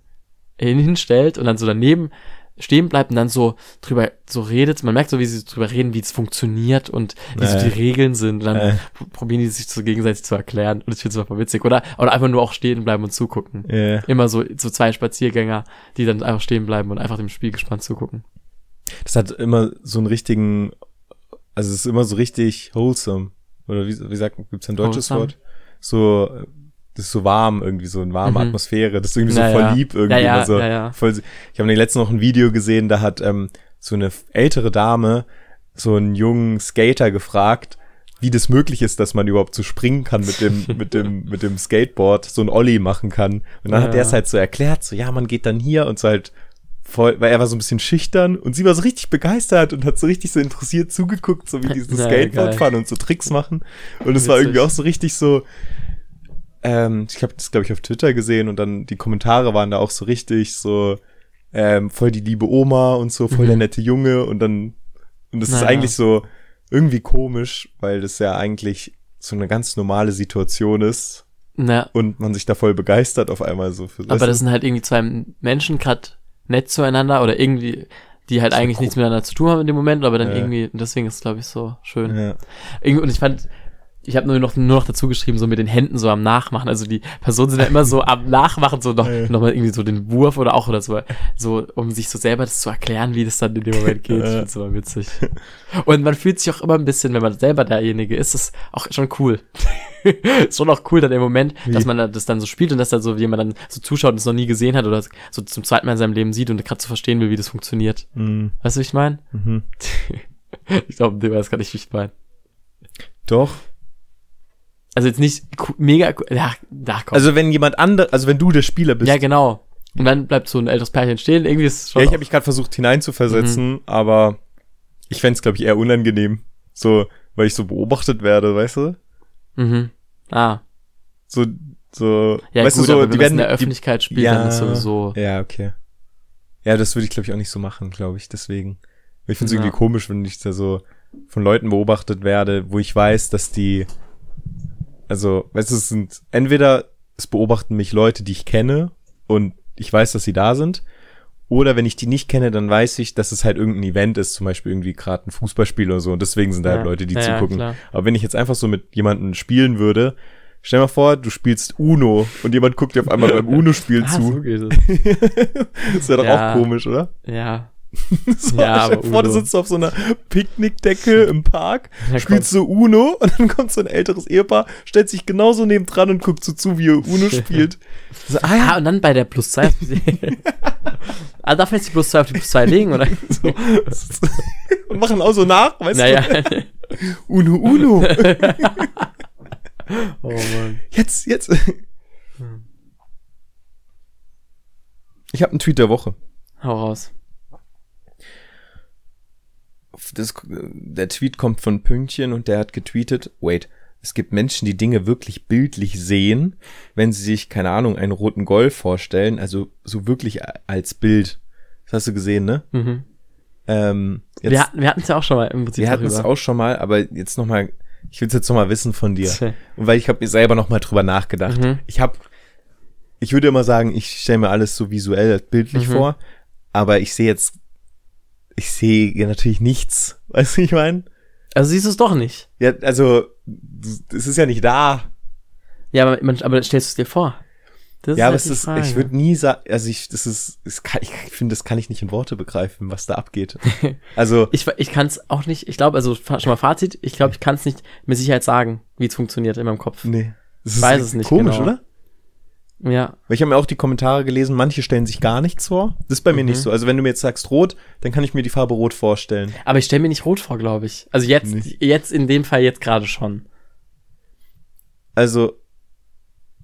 hinstellt und dann so daneben stehen bleibt und dann so drüber so redet. Man merkt so, wie sie drüber reden, wie es funktioniert und wie so Äh. die Regeln sind. Und dann Äh. probieren die sich so gegenseitig zu erklären. Und ich finde es super witzig. Oder, oder einfach nur auch stehen bleiben und zugucken. Ja. Immer so, so zwei Spaziergänger, die dann einfach stehen bleiben und einfach dem Spiel gespannt zugucken. Das hat immer so einen richtigen, also es ist immer so richtig wholesome. Oder wie, wie sagt gibt's ein deutsches Wholesome? Wort? So, äh, das ist so warm, irgendwie so eine warme Mhm. Atmosphäre. Das ist irgendwie so Ja, voll ja. lieb irgendwie. Ja, so, ja. Voll, ich habe letztens noch ein Video gesehen, da hat ähm, so eine ältere Dame so einen jungen Skater gefragt, wie das möglich ist, dass man überhaupt so springen kann mit dem, mit dem, mit dem Skateboard, so ein Ollie machen kann. Und dann hat er es halt so erklärt, so, ja, man geht dann hier und so halt voll, weil er war so ein bisschen schüchtern und sie war so richtig begeistert und hat so richtig so interessiert zugeguckt, so wie die so Ja, Skateboard fahren und so Tricks machen. Und es war irgendwie auch so richtig so, ähm, ich habe das, glaube ich, auf Twitter gesehen und dann die Kommentare waren da auch so richtig so, ähm, voll die liebe Oma und so, voll der Mhm. nette Junge und dann, und das ist Naja. eigentlich so irgendwie komisch, weil das ja eigentlich so eine ganz normale Situation ist Na, und man sich da voll begeistert auf einmal so für aber das sind halt irgendwie zwei Menschen gerade nett zueinander oder irgendwie, die halt eigentlich nichts miteinander zu tun haben in dem Moment, aber dann Ja. irgendwie, deswegen ist es, glaube ich, so schön. ja. Irgendwie, und ich fand, ich habe nur noch, nur noch dazu geschrieben, so mit den Händen so am Nachmachen. Also die Personen sind ja immer so am Nachmachen, so noch, noch mal irgendwie so den Wurf oder auch oder so, so, um sich so selber das zu erklären, wie das dann in dem Moment geht. Ich find's immer witzig. Und man fühlt sich auch immer ein bisschen, wenn man selber derjenige ist, ist auch schon cool. ist schon auch cool dann im Moment, Wie? dass man da- das dann so spielt und dass da so jemand dann so zuschaut und es noch nie gesehen hat oder so zum zweiten Mal in seinem Leben sieht und gerade so verstehen will, wie das funktioniert. Mhm. Weißt du, wie ich meine? Mhm. ich glaube, dem weiß gar nicht, wie ich meine. Doch. Also jetzt nicht mega, ja, da komm. Also wenn jemand andere, also wenn du der Spieler bist. ja, genau. Und dann bleibt so ein älteres Pärchen stehen. Irgendwie ist es schon. Ja, ich habe mich gerade versucht hineinzuversetzen, Mhm. aber ich fänd's glaub glaube ich, eher unangenehm. So, weil ich so beobachtet werde, weißt du? mhm. Ah. So, so, Ja, weißt gut, du, so, aber die es werden in der die- Öffentlichkeit spielt, dann ist sowieso. Ja, okay. Ja, das würde ich, glaube ich, auch nicht so machen, glaube ich, deswegen. Ich finde es Ja. irgendwie komisch, wenn ich da so von Leuten beobachtet werde, wo ich weiß, dass die, also, weißt du, es sind, entweder es beobachten mich Leute, die ich kenne und ich weiß, dass sie da sind, oder wenn ich die nicht kenne, dann weiß ich, dass es halt irgendein Event ist, zum Beispiel irgendwie gerade ein Fußballspiel oder so, und deswegen sind da Ja. halt Leute, die Ja, ja, zugucken. klar. Aber wenn ich jetzt einfach so mit jemandem spielen würde, stell mal vor, du spielst Uno und jemand guckt dir auf einmal beim Uno-Spiel Ah, so zu. geht es. das wäre doch Ja. auch komisch, oder? Ja. So, Ja, aber vor, du sitzt auf so einer Picknickdecke im Park, Ja, spielst so Uno und dann kommt so ein älteres Ehepaar, stellt sich genauso neben dran und guckt so zu, wie er Uno spielt. So, ah ja, und dann bei der plus 2. ah, darf man jetzt die plus 2 auf die plus 2 legen, oder? so. und machen auch so nach, weißt naja. du? Uno, Uno. oh Mann. Jetzt, jetzt. Ich habe einen Tweet der Woche. Hau raus. Das, der Tweet kommt von Pünktchen und der hat getweetet, wait, es gibt Menschen, die Dinge wirklich bildlich sehen, wenn sie sich, keine Ahnung, einen roten Golf vorstellen, also so wirklich als Bild. Das hast du gesehen, ne? Mhm. Ähm, jetzt, Wir, hatten- wir hatten es ja auch schon mal im Prinzip wir hatten es auch schon mal, aber jetzt noch mal, ich will es jetzt noch mal wissen von dir. Und weil ich habe mir selber noch mal drüber nachgedacht. Mhm. Ich habe, ich würde immer sagen, ich stelle mir alles so visuell, bildlich Mhm. vor, aber ich sehe jetzt, ich sehe natürlich nichts, weißt du, wie ich meine? Also siehst du es doch nicht. Ja, also, es ist ja nicht da. Ja, aber, man, aber stellst du es dir vor? Das ja, aber halt es die ist, Frage. ich würde nie sagen, also ich, das ist, es kann, ich finde, das kann ich nicht in Worte begreifen, was da abgeht. Also, Ich, ich kann es auch nicht, ich glaube, also schon mal Fazit, ich glaube, ich kann es nicht mit Sicherheit sagen, wie es funktioniert in meinem Kopf. nee. Das Ich weiß es nicht Komisch, genau. oder? Ja, Weil ich habe mir auch die Kommentare gelesen, manche stellen sich gar nichts vor. Das ist bei mir Mhm. nicht so. Also wenn du mir jetzt sagst rot, dann kann ich mir die Farbe rot vorstellen. aber ich stelle mir nicht rot vor, glaube ich. Also jetzt, Nicht. jetzt in dem Fall jetzt gerade schon. Also,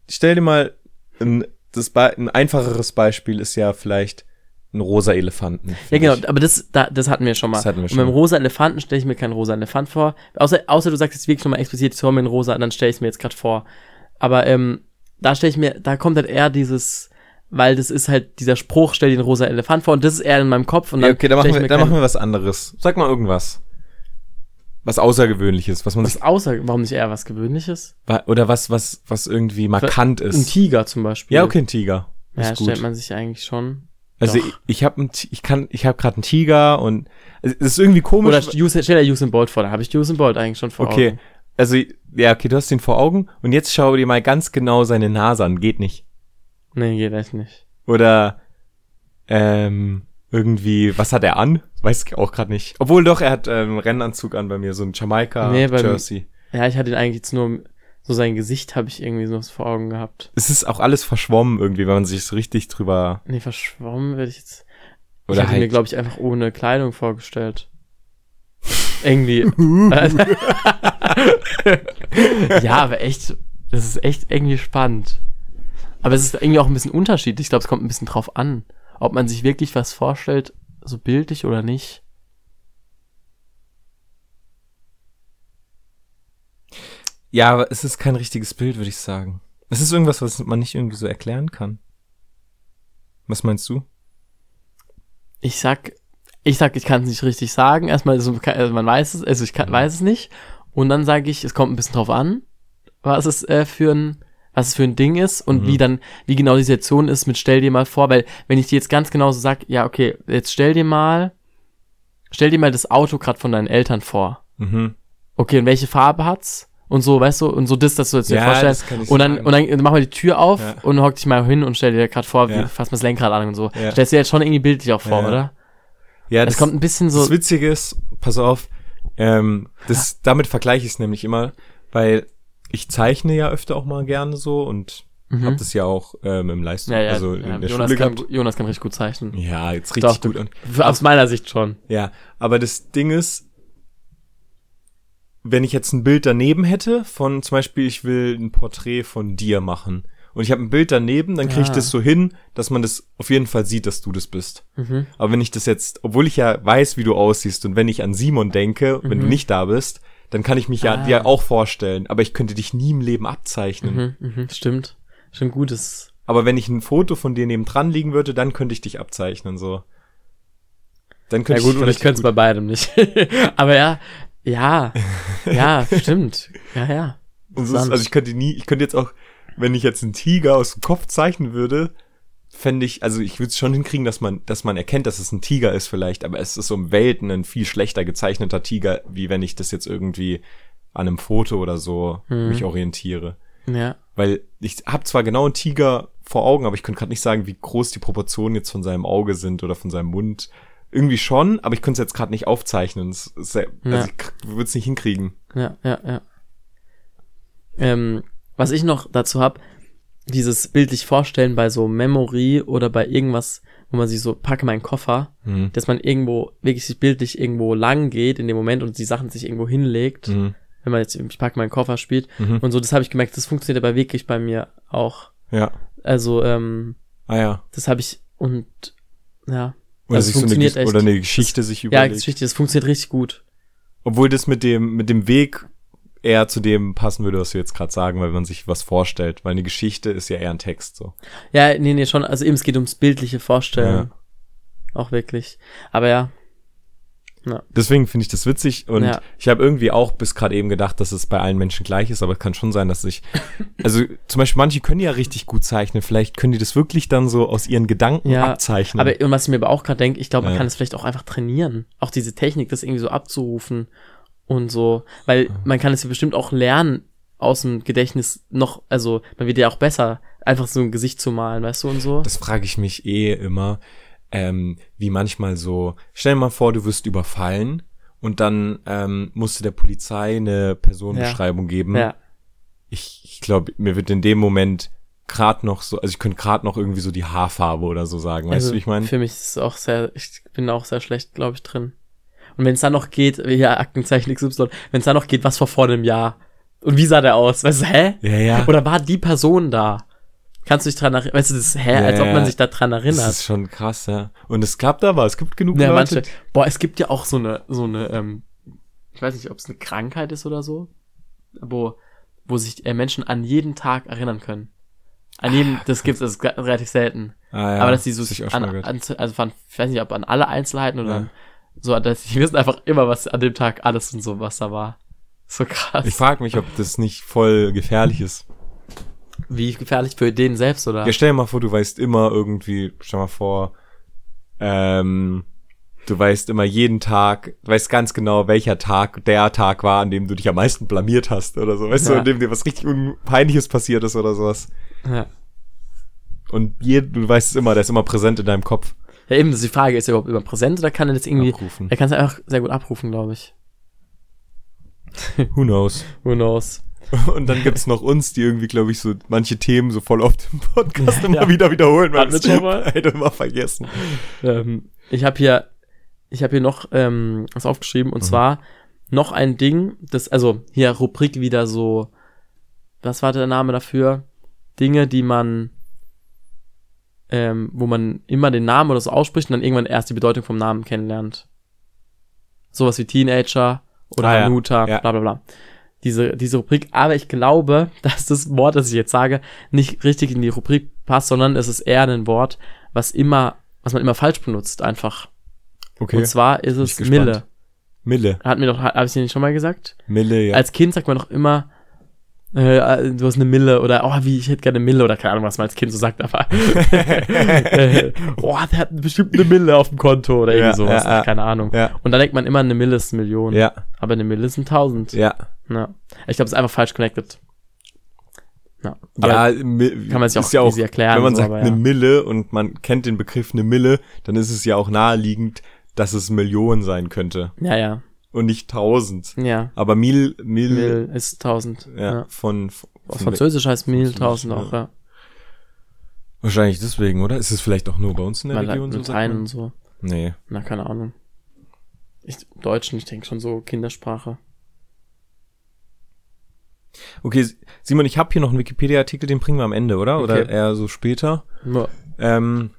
stell dir mal, ein, das Be ein einfacheres Beispiel ist ja vielleicht ein rosa Elefanten. Ja, genau, ich. aber das, da, das hatten wir schon mal. Das hatten wir Und schon. beim rosa Elefanten stelle ich mir keinen rosa Elefant vor. Außer, außer du sagst jetzt wirklich nochmal explizit, ich hol mir einen rosa, dann stelle ich es mir jetzt gerade vor. Aber ähm, da stelle ich mir, da kommt halt eher dieses, weil das ist halt dieser Spruch, stell dir einen rosa Elefant vor und das ist eher in meinem Kopf und dann Ja, okay, dann machen, wir, dann machen wir was anderes. Sag mal irgendwas. Was Außergewöhnliches, was man sich, was außer, warum nicht eher was Gewöhnliches? oder was, was, was irgendwie markant Ein ist. Tiger zum Beispiel. Ja, okay, ein Tiger. Ja, Ist gut. stellt man sich eigentlich schon. Also Doch. ich, ich habe ich kann ich habe gerade einen Tiger und es ist irgendwie komisch. Oder stell dir Usain Bolt vor, da habe ich Usain Bolt eigentlich schon vor okay. Augen. Also ja, okay, du hast ihn vor Augen und jetzt schau dir mal ganz genau seine Nase an, geht nicht. Nee, geht echt nicht. Oder ähm irgendwie, was hat er an? Weiß ich auch gerade nicht. Obwohl doch, er hat ähm, einen Rennanzug an bei mir, so ein Jamaika Nee. Ja, ich hatte ihn eigentlich jetzt nur, so sein Gesicht habe ich irgendwie so vor Augen gehabt. Es ist auch alles verschwommen irgendwie, wenn man sich so richtig drüber Nee, verschwommen werde ich jetzt. oder ich hatte mir, halt glaube ich, einfach ohne Kleidung vorgestellt. Irgendwie. ja, aber echt, das ist echt irgendwie spannend. Aber es ist irgendwie auch ein bisschen unterschiedlich. Ich glaube, es kommt ein bisschen drauf an, ob man sich wirklich was vorstellt, so bildlich oder nicht. Ja, aber es ist kein richtiges Bild, würde ich sagen. Es ist irgendwas, was man nicht irgendwie so erklären kann. Was meinst du? Ich sag, ich sag, ich kann es nicht richtig sagen. Erstmal, so, also man weiß es, also ich kann, weiß es nicht. Und dann sage ich, es kommt ein bisschen drauf an, was es äh, für ein, was es für ein Ding ist und Mhm. wie dann, wie genau die Situation ist mit stell dir mal vor, weil wenn ich dir jetzt ganz genau so sag, ja, okay, jetzt stell dir mal, stell dir mal das Auto gerade von deinen Eltern vor. Mhm. Okay, und welche Farbe hat's? Und so, weißt du, und so das, dass du jetzt dir Ja, vorstellst. das kann ich Und dann, sagen. und dann mach mal die Tür auf Ja. und hock dich mal hin und stell dir gerade vor, wie Ja. fass mal das Lenkrad an und so. Ja. Stellst dir jetzt schon irgendwie bildlich auch vor, oder? Ja, Es kommt ein bisschen so. Das Witzige ist, pass auf, ähm, das, damit vergleiche ich es nämlich immer, weil ich zeichne ja öfter auch mal gerne so und Mhm. hab das ja auch ähm, im Leistung, Ja, ja, also ja. in der Jonas, Schule kann, gehabt. Jonas kann richtig gut zeichnen. Ja, jetzt richtig Doch, gut. du- Und, Aus meiner Sicht schon. ja, aber das Ding ist, wenn ich jetzt ein Bild daneben hätte, von zum Beispiel, ich will ein Porträt von dir machen und ich habe ein Bild daneben, dann kriege ich Ah. das so hin, dass man das auf jeden Fall sieht, dass du das bist. Mhm. Aber wenn ich das jetzt, obwohl ich ja weiß, wie du aussiehst und wenn ich an Simon denke, wenn du nicht da bist, dann kann ich mich ja Mhm. Ah. dir auch vorstellen, aber ich könnte dich nie im Leben abzeichnen. Mhm, mhm, stimmt. Stimmt gut, das. Aber wenn ich ein Foto von dir neben dran liegen würde, dann könnte ich dich abzeichnen, so. Dann Ja könnte gut, und ich könnte es bei beidem nicht. Aber ja, ja, ja, stimmt. Ja, ja. So ist, also ich könnte nie, ich könnte jetzt auch, wenn ich jetzt einen Tiger aus dem Kopf zeichnen würde, fände ich, also ich würde es schon hinkriegen, dass man, dass man erkennt, dass es ein Tiger ist vielleicht, aber es ist so im Welten ein viel schlechter gezeichneter Tiger, wie wenn ich das jetzt irgendwie an einem Foto oder so Mhm. mich orientiere. Ja. Weil ich habe zwar genau einen Tiger vor Augen, aber ich könnte gerade nicht sagen, wie groß die Proportionen jetzt von seinem Auge sind oder von seinem Mund. Irgendwie schon, aber ich könnte es jetzt gerade nicht aufzeichnen. Ist sehr, Ja. Also ich würde es nicht hinkriegen. Ja, ja, ja. Ähm, was ich noch dazu hab, dieses bildlich vorstellen bei so Memory oder bei irgendwas, wo man sich so, packe meinen Koffer, Mhm. dass man irgendwo wirklich sich bildlich irgendwo lang geht in dem Moment und die Sachen sich irgendwo hinlegt, Mhm. wenn man jetzt, ich packe meinen Koffer spielt Mhm. und so, das habe ich gemerkt, das funktioniert aber wirklich bei mir auch. Ja. Also, ähm, Ah ja. das habe ich und ja. Oder, Also sich so eine, funktioniert Gesch- oder echt. eine Geschichte sich Ja, überlegt. Geschichte, das funktioniert richtig gut. Obwohl das mit dem, mit dem Weg eher zu dem passen würde, was wir jetzt gerade sagen, weil man sich was vorstellt. Weil eine Geschichte ist ja eher ein Text so. Ja, nee, nee, schon, also eben, es geht ums bildliche Vorstellen. Auch wirklich. Aber ja, Deswegen finde ich das witzig und Ja. ich habe irgendwie auch bis gerade eben gedacht, dass es bei allen Menschen gleich ist, aber es kann schon sein, dass ich, also zum Beispiel manche können ja richtig gut zeichnen, vielleicht können die das wirklich dann so aus ihren Gedanken Ja, abzeichnen. Aber und was ich mir aber auch gerade denke, ich glaube, man Ja. kann es vielleicht auch einfach trainieren. Auch diese Technik, das irgendwie so abzurufen und so. Weil man kann es ja bestimmt auch lernen, aus dem Gedächtnis noch, also man wird ja auch besser, einfach so ein Gesicht zu malen, weißt du, und so. Das frage ich mich eh immer, ähm, wie manchmal so, stell dir mal vor, du wirst überfallen und dann ähm, musst du der Polizei eine Personenbeschreibung geben. ja. Ich, ich glaube, mir wird in dem Moment gerade noch so, also ich könnte gerade noch irgendwie so die Haarfarbe oder so sagen, weißt also du, wie ich meine? Für mich ist es auch sehr, ich bin auch sehr schlecht, glaube ich, drin. Und wenn es dann noch geht, ja, Aktenzeichen XY, wenn es dann noch geht, was war vor einem Jahr? Und wie sah der aus? Weißt du, hä? Ja, ja. Oder war die Person da? Kannst du dich dran erinnern? Weißt du, das ist, hä? Ja, Als ob man sich da dran Das erinnert. ist schon krass, ja. Und es klappt aber, es gibt genug Ja, Leute. manche. Boah, es gibt ja auch so eine, so eine, ähm, ich weiß nicht, ob es eine Krankheit ist oder so, wo, wo sich äh, Menschen an jeden Tag erinnern können. An jeden, das gibt es relativ selten. Ah, ja, Aber dass die so das an, an, also von, ich weiß nicht, ob an alle Einzelheiten oder Ja. an, so, dass die wissen einfach immer, was an dem Tag alles und so, was da war. So krass. Ich frage mich, ob das nicht voll gefährlich ist. Wie gefährlich für den selbst, oder? Ja, stell dir mal vor, du weißt immer irgendwie, stell mal vor, ähm, du weißt immer jeden Tag, du weißt ganz genau, welcher Tag der Tag war, an dem du dich am meisten blamiert hast oder so. Weißt du, Ja. an dem dir was richtig Peinliches passiert ist oder sowas. Ja. Und je, du weißt es immer, der ist immer präsent in deinem Kopf. Ja, eben, die Frage, ist er überhaupt immer präsent oder kann er das irgendwie, Abrufen. er kann es einfach sehr gut abrufen, glaube ich. Who knows? Who knows? Und dann gibt's noch uns, die irgendwie, glaube ich, so manche Themen so voll oft im Podcast immer Ja. wieder wiederholen, Hatten wir schon mal? beide immer vergessen. Ähm, ich habe hier, ich habe hier noch ähm, was aufgeschrieben und zwar noch ein Ding, das, also hier Rubrik wieder so, was war der Name dafür? Dinge, die man, ähm, wo man immer den Namen oder so ausspricht und dann irgendwann erst die Bedeutung vom Namen kennenlernt. Sowas wie Teenager oder Ah. Hanuta, Ja. bla bla bla. Diese, diese Rubrik, aber ich glaube, dass das Wort, das ich jetzt sage, nicht richtig in die Rubrik passt, sondern es ist eher ein Wort, was immer, was man immer falsch benutzt, einfach. Okay. Und zwar ist es. Mille. Mille. Hat mir doch, habe ich dir nicht schon mal gesagt? Mille, ja. Als Kind sagt man doch immer, äh, du hast eine Mille oder, oh, wie, ich hätte gerne eine Mille oder keine Ahnung, was man als Kind so sagt, aber, äh, oh, der hat bestimmt eine Mille auf dem Konto oder irgendwie Ja, sowas, ja, keine Ahnung. ja. Und da denkt man immer, eine Mille ist eine Million. Ja. Aber eine Mille sind tausend. Ja. Ja. Ich glaube, es ist einfach falsch connected. Ja. Ja, kann man sich ist auch ja easy erklären, Wenn man so, sagt aber eine. Mille und man kennt den Begriff eine Mille, dann ist es ja auch naheliegend, dass es Millionen sein könnte ja, ja. Und nicht tausend. Ja. Aber Mil, Mil, Mille ist tausend. ja, Ja. von, von Auf Französisch heißt Mille tausend ja. auch, ja. wahrscheinlich deswegen, oder? Ist es vielleicht auch nur bei uns in der Weil Region so? mit ein man? und so. Nee. Na, keine Ahnung. Ich, Deutschen, ich denke schon so Kindersprache. Okay, Simon, ich habe hier noch einen Wikipedia-Artikel, den bringen wir am Ende, oder? Oder Okay. eher so später? Ja. Ähm,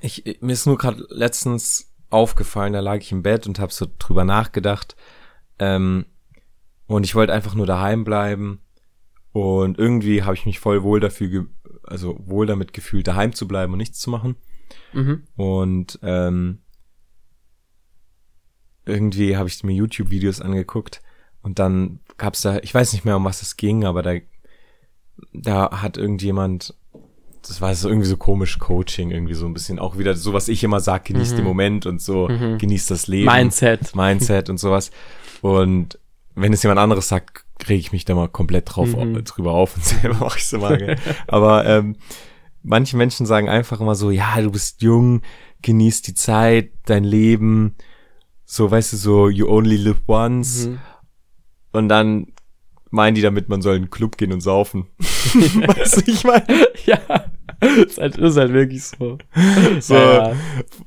ich, mir ist nur gerade letztens aufgefallen, da lag ich im Bett und habe so drüber nachgedacht. Ähm, und ich wollte einfach nur daheim bleiben. Und irgendwie habe ich mich voll wohl dafür, also wohl damit gefühlt, daheim zu bleiben und nichts zu machen. Mhm. Und ähm, irgendwie habe ich mir YouTube-Videos angeguckt und dann gab's da, ich weiß nicht mehr, um was es ging, aber da, da hat irgendjemand, das war so irgendwie so komisch Coaching, irgendwie so ein bisschen auch wieder so, was ich immer sag, genießt Mhm. den Moment und so, Mhm. genießt das Leben. Mindset. Mindset und sowas. Und wenn es jemand anderes sagt, reg ich mich da mal komplett drauf Mhm. drüber auf und selber mache ich so mal. Aber ähm, manche Menschen sagen einfach immer so, ja, du bist jung, genieß die Zeit, dein Leben, so, weißt du, so, you only live once. Mhm. Und dann meinen die damit, man soll in den Club gehen und saufen. weißt du, ich meine? ja. Ist, halt, ist halt wirklich so. So, Ja, ja.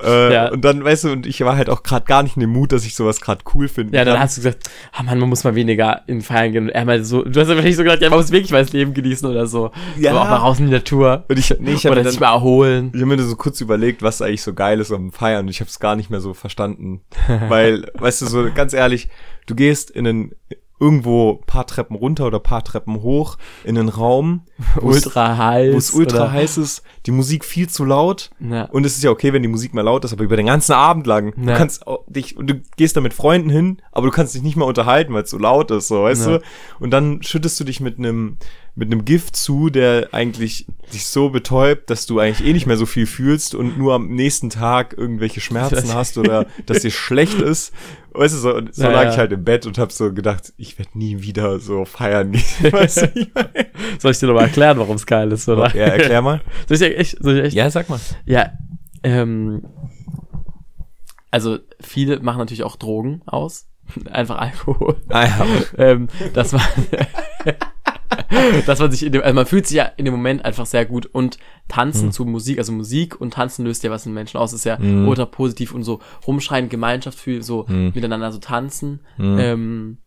Äh, Ja. Und dann, weißt du, und ich war halt auch gerade gar nicht in dem Mut, dass ich sowas gerade cool finde. ja, dann hast du gesagt, ah Mann, man muss mal weniger in Feiern gehen. Und er mal so, du hast aber nicht so gesagt, ja, man muss wirklich mal das Leben genießen oder so. Ja. So auch mal raus in die Natur. Und ich, nee, ich oder mir sich dann, mal erholen. Ich habe mir so kurz überlegt, was eigentlich so geil ist am Feiern und ich habe es gar nicht mehr so verstanden. Weil, weißt du, so ganz ehrlich, du gehst in einen irgendwo paar Treppen runter oder paar Treppen hoch in einen Raum, wo es- Ultra heiß. wo es ultra oder- heiß ist, die Musik viel zu laut Ja. und es ist ja okay, wenn die Musik mal laut ist, aber über den ganzen Abend lang, du Ja. kannst, au- dich, und du gehst da mit Freunden hin, aber du kannst dich nicht mal unterhalten, weil es so laut ist, so, weißt Ja. du? Und dann schüttest du dich mit einem, mit einem Gift zu, der eigentlich dich so betäubt, dass du eigentlich eh nicht mehr so viel fühlst und nur am nächsten Tag irgendwelche Schmerzen hast oder dass dir schlecht ist. Weißt du, so, so Ja, lag ich halt im Bett und hab so gedacht, ich werde nie wieder so feiern gehen. weißt du? Soll ich dir nochmal erklären, warum es geil ist, oder? Ja, erklär mal. Soll ich dir echt, soll ich echt? Ja, sag mal. Ja, ähm, also viele machen natürlich auch Drogen aus. Einfach Alkohol. Ah, ja. ähm, dass man, dass man sich in dem, also man fühlt sich ja in dem Moment einfach sehr gut und tanzen zu Musik, also Musik und tanzen löst ja was in Menschen aus, ist ja Mhm. ultra positiv und so rumschreien, Gemeinschaft für so Mhm. miteinander so tanzen, Mhm. ähm,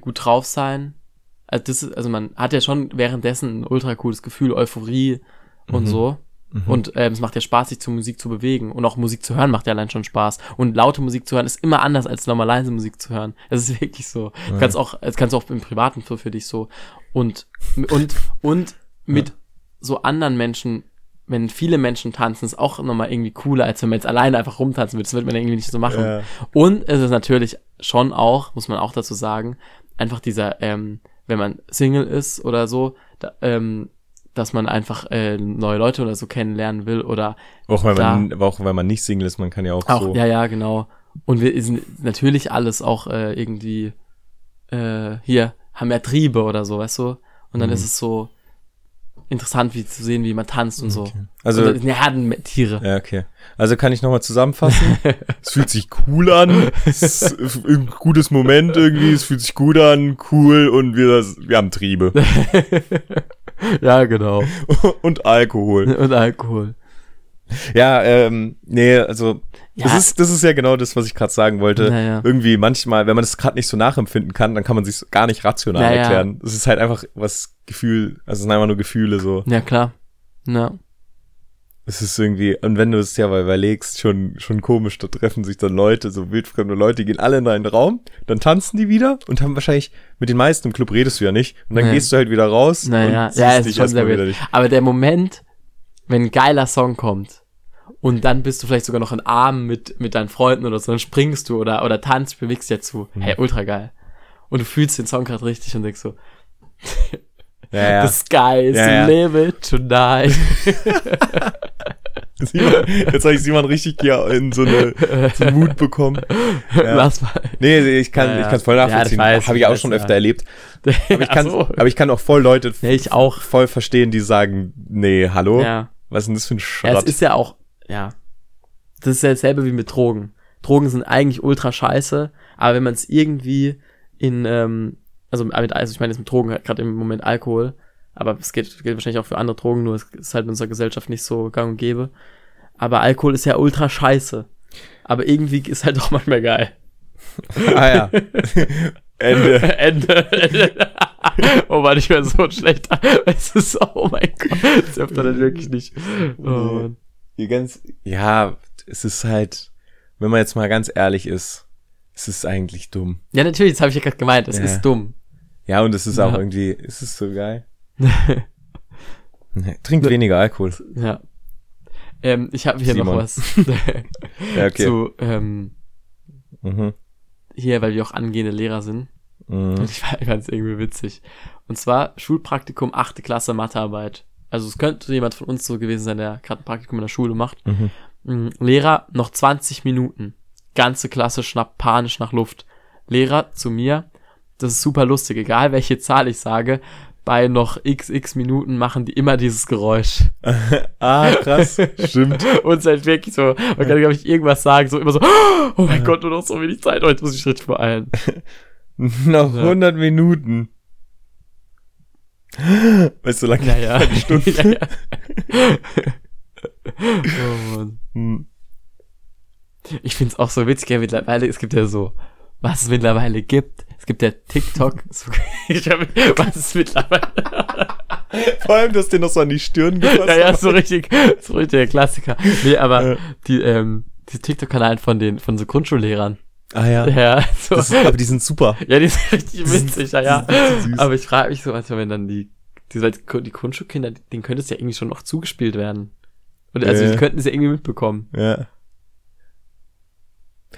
gut drauf sein. Also das ist, also man hat ja schon währenddessen ein ultra cooles Gefühl, Euphorie und Mhm. so. Mhm. Und ähm, es macht ja Spaß, sich zur Musik zu bewegen. Und auch Musik zu hören macht ja allein schon Spaß. Und laute Musik zu hören ist immer anders als normal leise Musik zu hören. Das ist wirklich so. Du Ja. kannst auch, das kannst du auch im Privaten für, für dich so. Und, und, und mit so anderen Menschen, wenn viele Menschen tanzen, ist auch nochmal irgendwie cooler, als wenn man jetzt alleine einfach rumtanzen würde. Das wird man irgendwie nicht so machen. Ja. Und es ist natürlich schon auch, muss man auch dazu sagen, einfach dieser, ähm, wenn man Single ist oder so, da, ähm, dass man einfach äh, neue Leute oder so kennenlernen will oder Auch wenn man, Da- aber auch wenn man nicht Single ist, man kann ja auch, auch, so. ja, ja, genau. Und wir sind natürlich alles auch äh, irgendwie äh, hier, haben ja Triebe oder so, weißt du? Und dann Mhm. ist es so interessant, wie zu sehen, wie man tanzt und so. Okay. Also, und das sind ja Herdentiere. ja, okay. Also kann ich nochmal zusammenfassen. es fühlt sich cool an. Es ist ein gutes Moment irgendwie. Es fühlt sich gut an, cool und wir, wir haben Triebe. ja, genau. und Alkohol. Und Alkohol. Ja, ähm, nee, also Ja. das ist das ist ja genau das, was ich gerade sagen wollte. Naja. Irgendwie manchmal, wenn man das gerade nicht so nachempfinden kann, dann kann man sich gar nicht rational Naja. erklären. Es ist halt einfach was Gefühl, also es sind einfach nur Gefühle so. Ja, klar. Ja. Es ist irgendwie, und wenn du es ja mal überlegst, schon, schon komisch, da treffen sich dann Leute, so wildfremde Leute, die gehen alle in einen Raum, dann tanzen die wieder und haben wahrscheinlich, mit den meisten im Club redest du ja nicht, und dann Ja. gehst du halt wieder raus Naja, und ja, siehst es dich ist schon erstmal sehr wieder nicht. Aber der Moment, wenn ein geiler Song kommt und dann bist du vielleicht sogar noch in Armen mit, mit deinen Freunden oder so, dann springst du oder, oder tanzt, bewegst dich dazu. Mhm. Hey, ultra geil. Und du fühlst den Song gerade richtig und denkst so, Ja, ja. the sky is Ja, ja. tonight. Simon, jetzt habe ich Simon richtig hier in so eine, so Mut bekommen. Ja. Lass mal. Nee, ich kann, Ja, ja. ich kann es voll Ja, nachvollziehen. weiß habe ich, auch weiß, schon ja. öfter erlebt. Aber ich, kann, so. aber ich kann auch voll Leute Ja, ich auch. voll verstehen, die sagen, nee, hallo, Ja. Was ist denn das für ein Ja, es Schrott? ist ja auch, ja. Das ist ja dasselbe wie mit Drogen. Drogen sind eigentlich ultra scheiße, aber wenn man es irgendwie in, ähm, also, mit, also ich meine jetzt mit Drogen, gerade im Moment Alkohol, aber es geht, gilt wahrscheinlich auch für andere Drogen, nur es ist halt in unserer Gesellschaft nicht so gang und gäbe. Aber Alkohol ist ja ultra scheiße. Aber irgendwie ist halt doch manchmal geil. ah ja. Ende. Ende. Oh Mann, ich wäre so schlecht. Es ist oh mein Gott. Das dürfte dann wirklich nicht. Oh. Die ganz, ja, es ist halt, wenn man jetzt mal ganz ehrlich ist, es ist eigentlich dumm. Ja, natürlich, das habe ich ja gerade gemeint. Es Ja. ist dumm. Ja, und es ist auch Ja. irgendwie, es ist so geil. Nee, Trinkt weniger Alkohol. Ja. Ähm, ich habe hier Simon. noch was Ja, okay. zu, ähm, Mhm. hier, weil wir auch angehende Lehrer sind. Mhm. Ich fand es irgendwie witzig. Und zwar Schulpraktikum, achte Klasse Mathearbeit. Also es könnte jemand von uns so gewesen sein, der gerade ein Praktikum in der Schule macht. Mhm. Mm, Lehrer, noch 20 Minuten. Ganze Klasse schnappt panisch nach Luft. Lehrer zu mir, das ist super lustig, egal welche Zahl ich sage, bei noch xx Minuten machen die immer dieses Geräusch. Ah, krass. Stimmt. Und es halt wirklich so, man kann, glaube ich, irgendwas sagen, so immer so, oh mein Gott, nur noch so wenig Zeit, oh, jetzt muss ich richtig beeilen. Noch Ja. 100 Minuten. Weißt du, so lange Ja, ja. die Stunde. ja, ja. oh Mann. Hm. Ich find's auch so witzig, ja, mittlerweile, es gibt ja so, was es mittlerweile gibt. Es gibt ja TikTok, so, ich hab, was es mittlerweile, Vor allem, dass dir noch so an die Stirn gefasst ja, ja, hat. so richtig, so richtig der Klassiker. Nee, aber Ja. die, ähm, die TikTok-Kanäle von den, von so Grundschullehrern. Ah ja. Ja, so. Das ist, aber die sind super. Ja, die sind richtig witzig, ja, ja. Aber ich frage mich so, also wenn dann die, die, die Grundschulkinder, denen könnte es ja irgendwie schon noch zugespielt werden. Und also Ja. die könnten es ja irgendwie mitbekommen. Ja.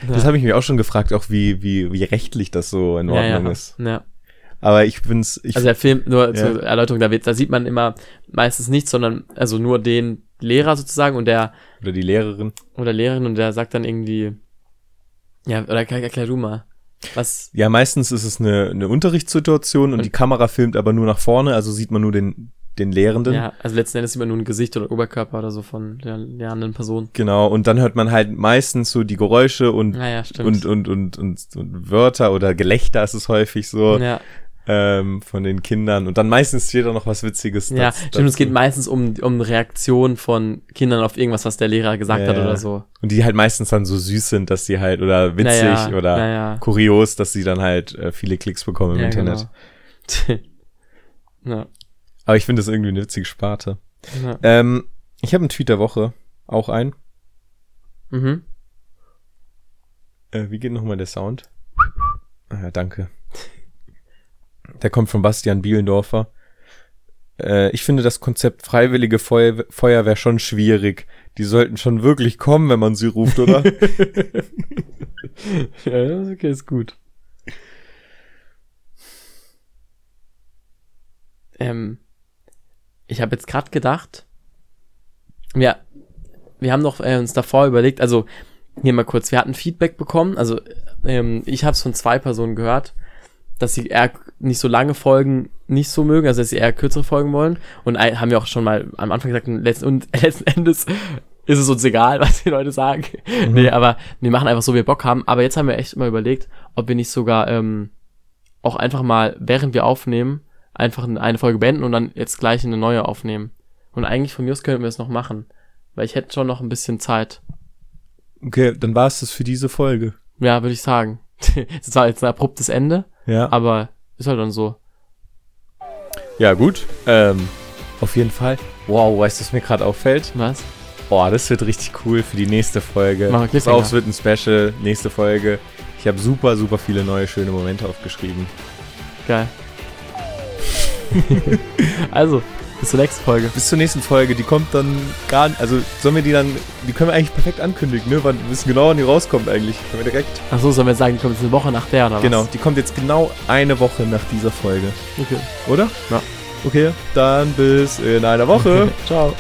Das habe ich mich auch schon gefragt, auch wie, wie, wie rechtlich das so in ja, Ordnung ja, ist. Ja. Aber ich bin's, ich, Also der Film, nur Ja. zur Erläuterung, da, wird, da sieht man immer meistens nichts, sondern also nur den Lehrer sozusagen und der oder die Lehrerin. oder Lehrerin und der sagt dann irgendwie, ja, oder erklär, du mal, was, Ja, meistens ist es eine, eine Unterrichtssituation und, Und- die Kamera filmt aber nur nach vorne, also sieht man nur den, den Lehrenden. ja, also letzten Endes sieht man nur ein Gesicht oder Oberkörper oder so von der lernenden Person. Genau, und dann hört man halt meistens so die Geräusche und, Naja, stimmt. und, und, und, und, und Wörter oder Gelächter ist es häufig so ja, ähm, von den Kindern. Und dann meistens steht da noch was Witziges. ja daz- stimmt, es dazu. geht meistens um, um Reaktion von Kindern auf irgendwas, was der Lehrer gesagt Ja, hat oder so. Und die halt meistens dann so süß sind, dass die halt, oder witzig Naja, oder naja. kurios, dass sie dann halt äh, viele Klicks bekommen im Ja, Internet. genau. ja, Aber ich finde das irgendwie eine witzige Sparte. ja. Ähm, ich habe einen Tweet der Woche, auch ein. Mhm. Äh, wie geht nochmal der Sound? Ah, ja, danke. Der kommt von Bastian Bielendorfer. Äh, ich finde das Konzept freiwillige Feuer Feuerwehr schon schwierig. Die sollten schon wirklich kommen, wenn man sie ruft, oder? ja, okay, ist gut. Ähm, ich habe jetzt gerade gedacht, ja, wir haben doch äh, uns davor überlegt, also hier mal kurz, wir hatten Feedback bekommen, also ähm, ich habe es von zwei Personen gehört, dass sie eher nicht so lange Folgen nicht so mögen, also dass sie eher kürzere Folgen wollen und haben wir auch schon mal am Anfang gesagt, letzten, und letzten Endes ist es uns egal, was die Leute sagen. Nee, aber wir machen einfach so, wie wir Bock haben. Aber jetzt haben wir echt mal überlegt, ob wir nicht sogar ähm, auch einfach mal, während wir aufnehmen, einfach eine Folge beenden und dann jetzt gleich eine neue aufnehmen. Und eigentlich von mir aus könnten wir es noch machen. Weil ich hätte schon noch ein bisschen Zeit. Okay, dann war es das für diese Folge. Ja, würde ich sagen. Das war jetzt ein abruptes Ende, Ja. aber ist halt dann so. Ja, gut. Ähm, auf jeden Fall. Wow, weißt du, was mir gerade auffällt? Was? Boah, das wird richtig cool für die nächste Folge. Wir Pass auf, es wird ein Special. Nächste Folge. Ich habe super, super viele neue schöne Momente aufgeschrieben. Geil. also, bis zur nächsten Folge. Bis zur nächsten Folge, die kommt dann gar nicht, also sollen wir die dann, die können wir eigentlich perfekt ankündigen, ne? Wann, wir wissen genau, wann die rauskommt eigentlich. Können wir direkt. Achso, sollen wir jetzt sagen, die kommt jetzt eine Woche nach der, oder was? Genau, die kommt jetzt genau eine Woche nach dieser Folge. Okay. Oder? Ja. Okay, dann bis in einer Woche. Ciao.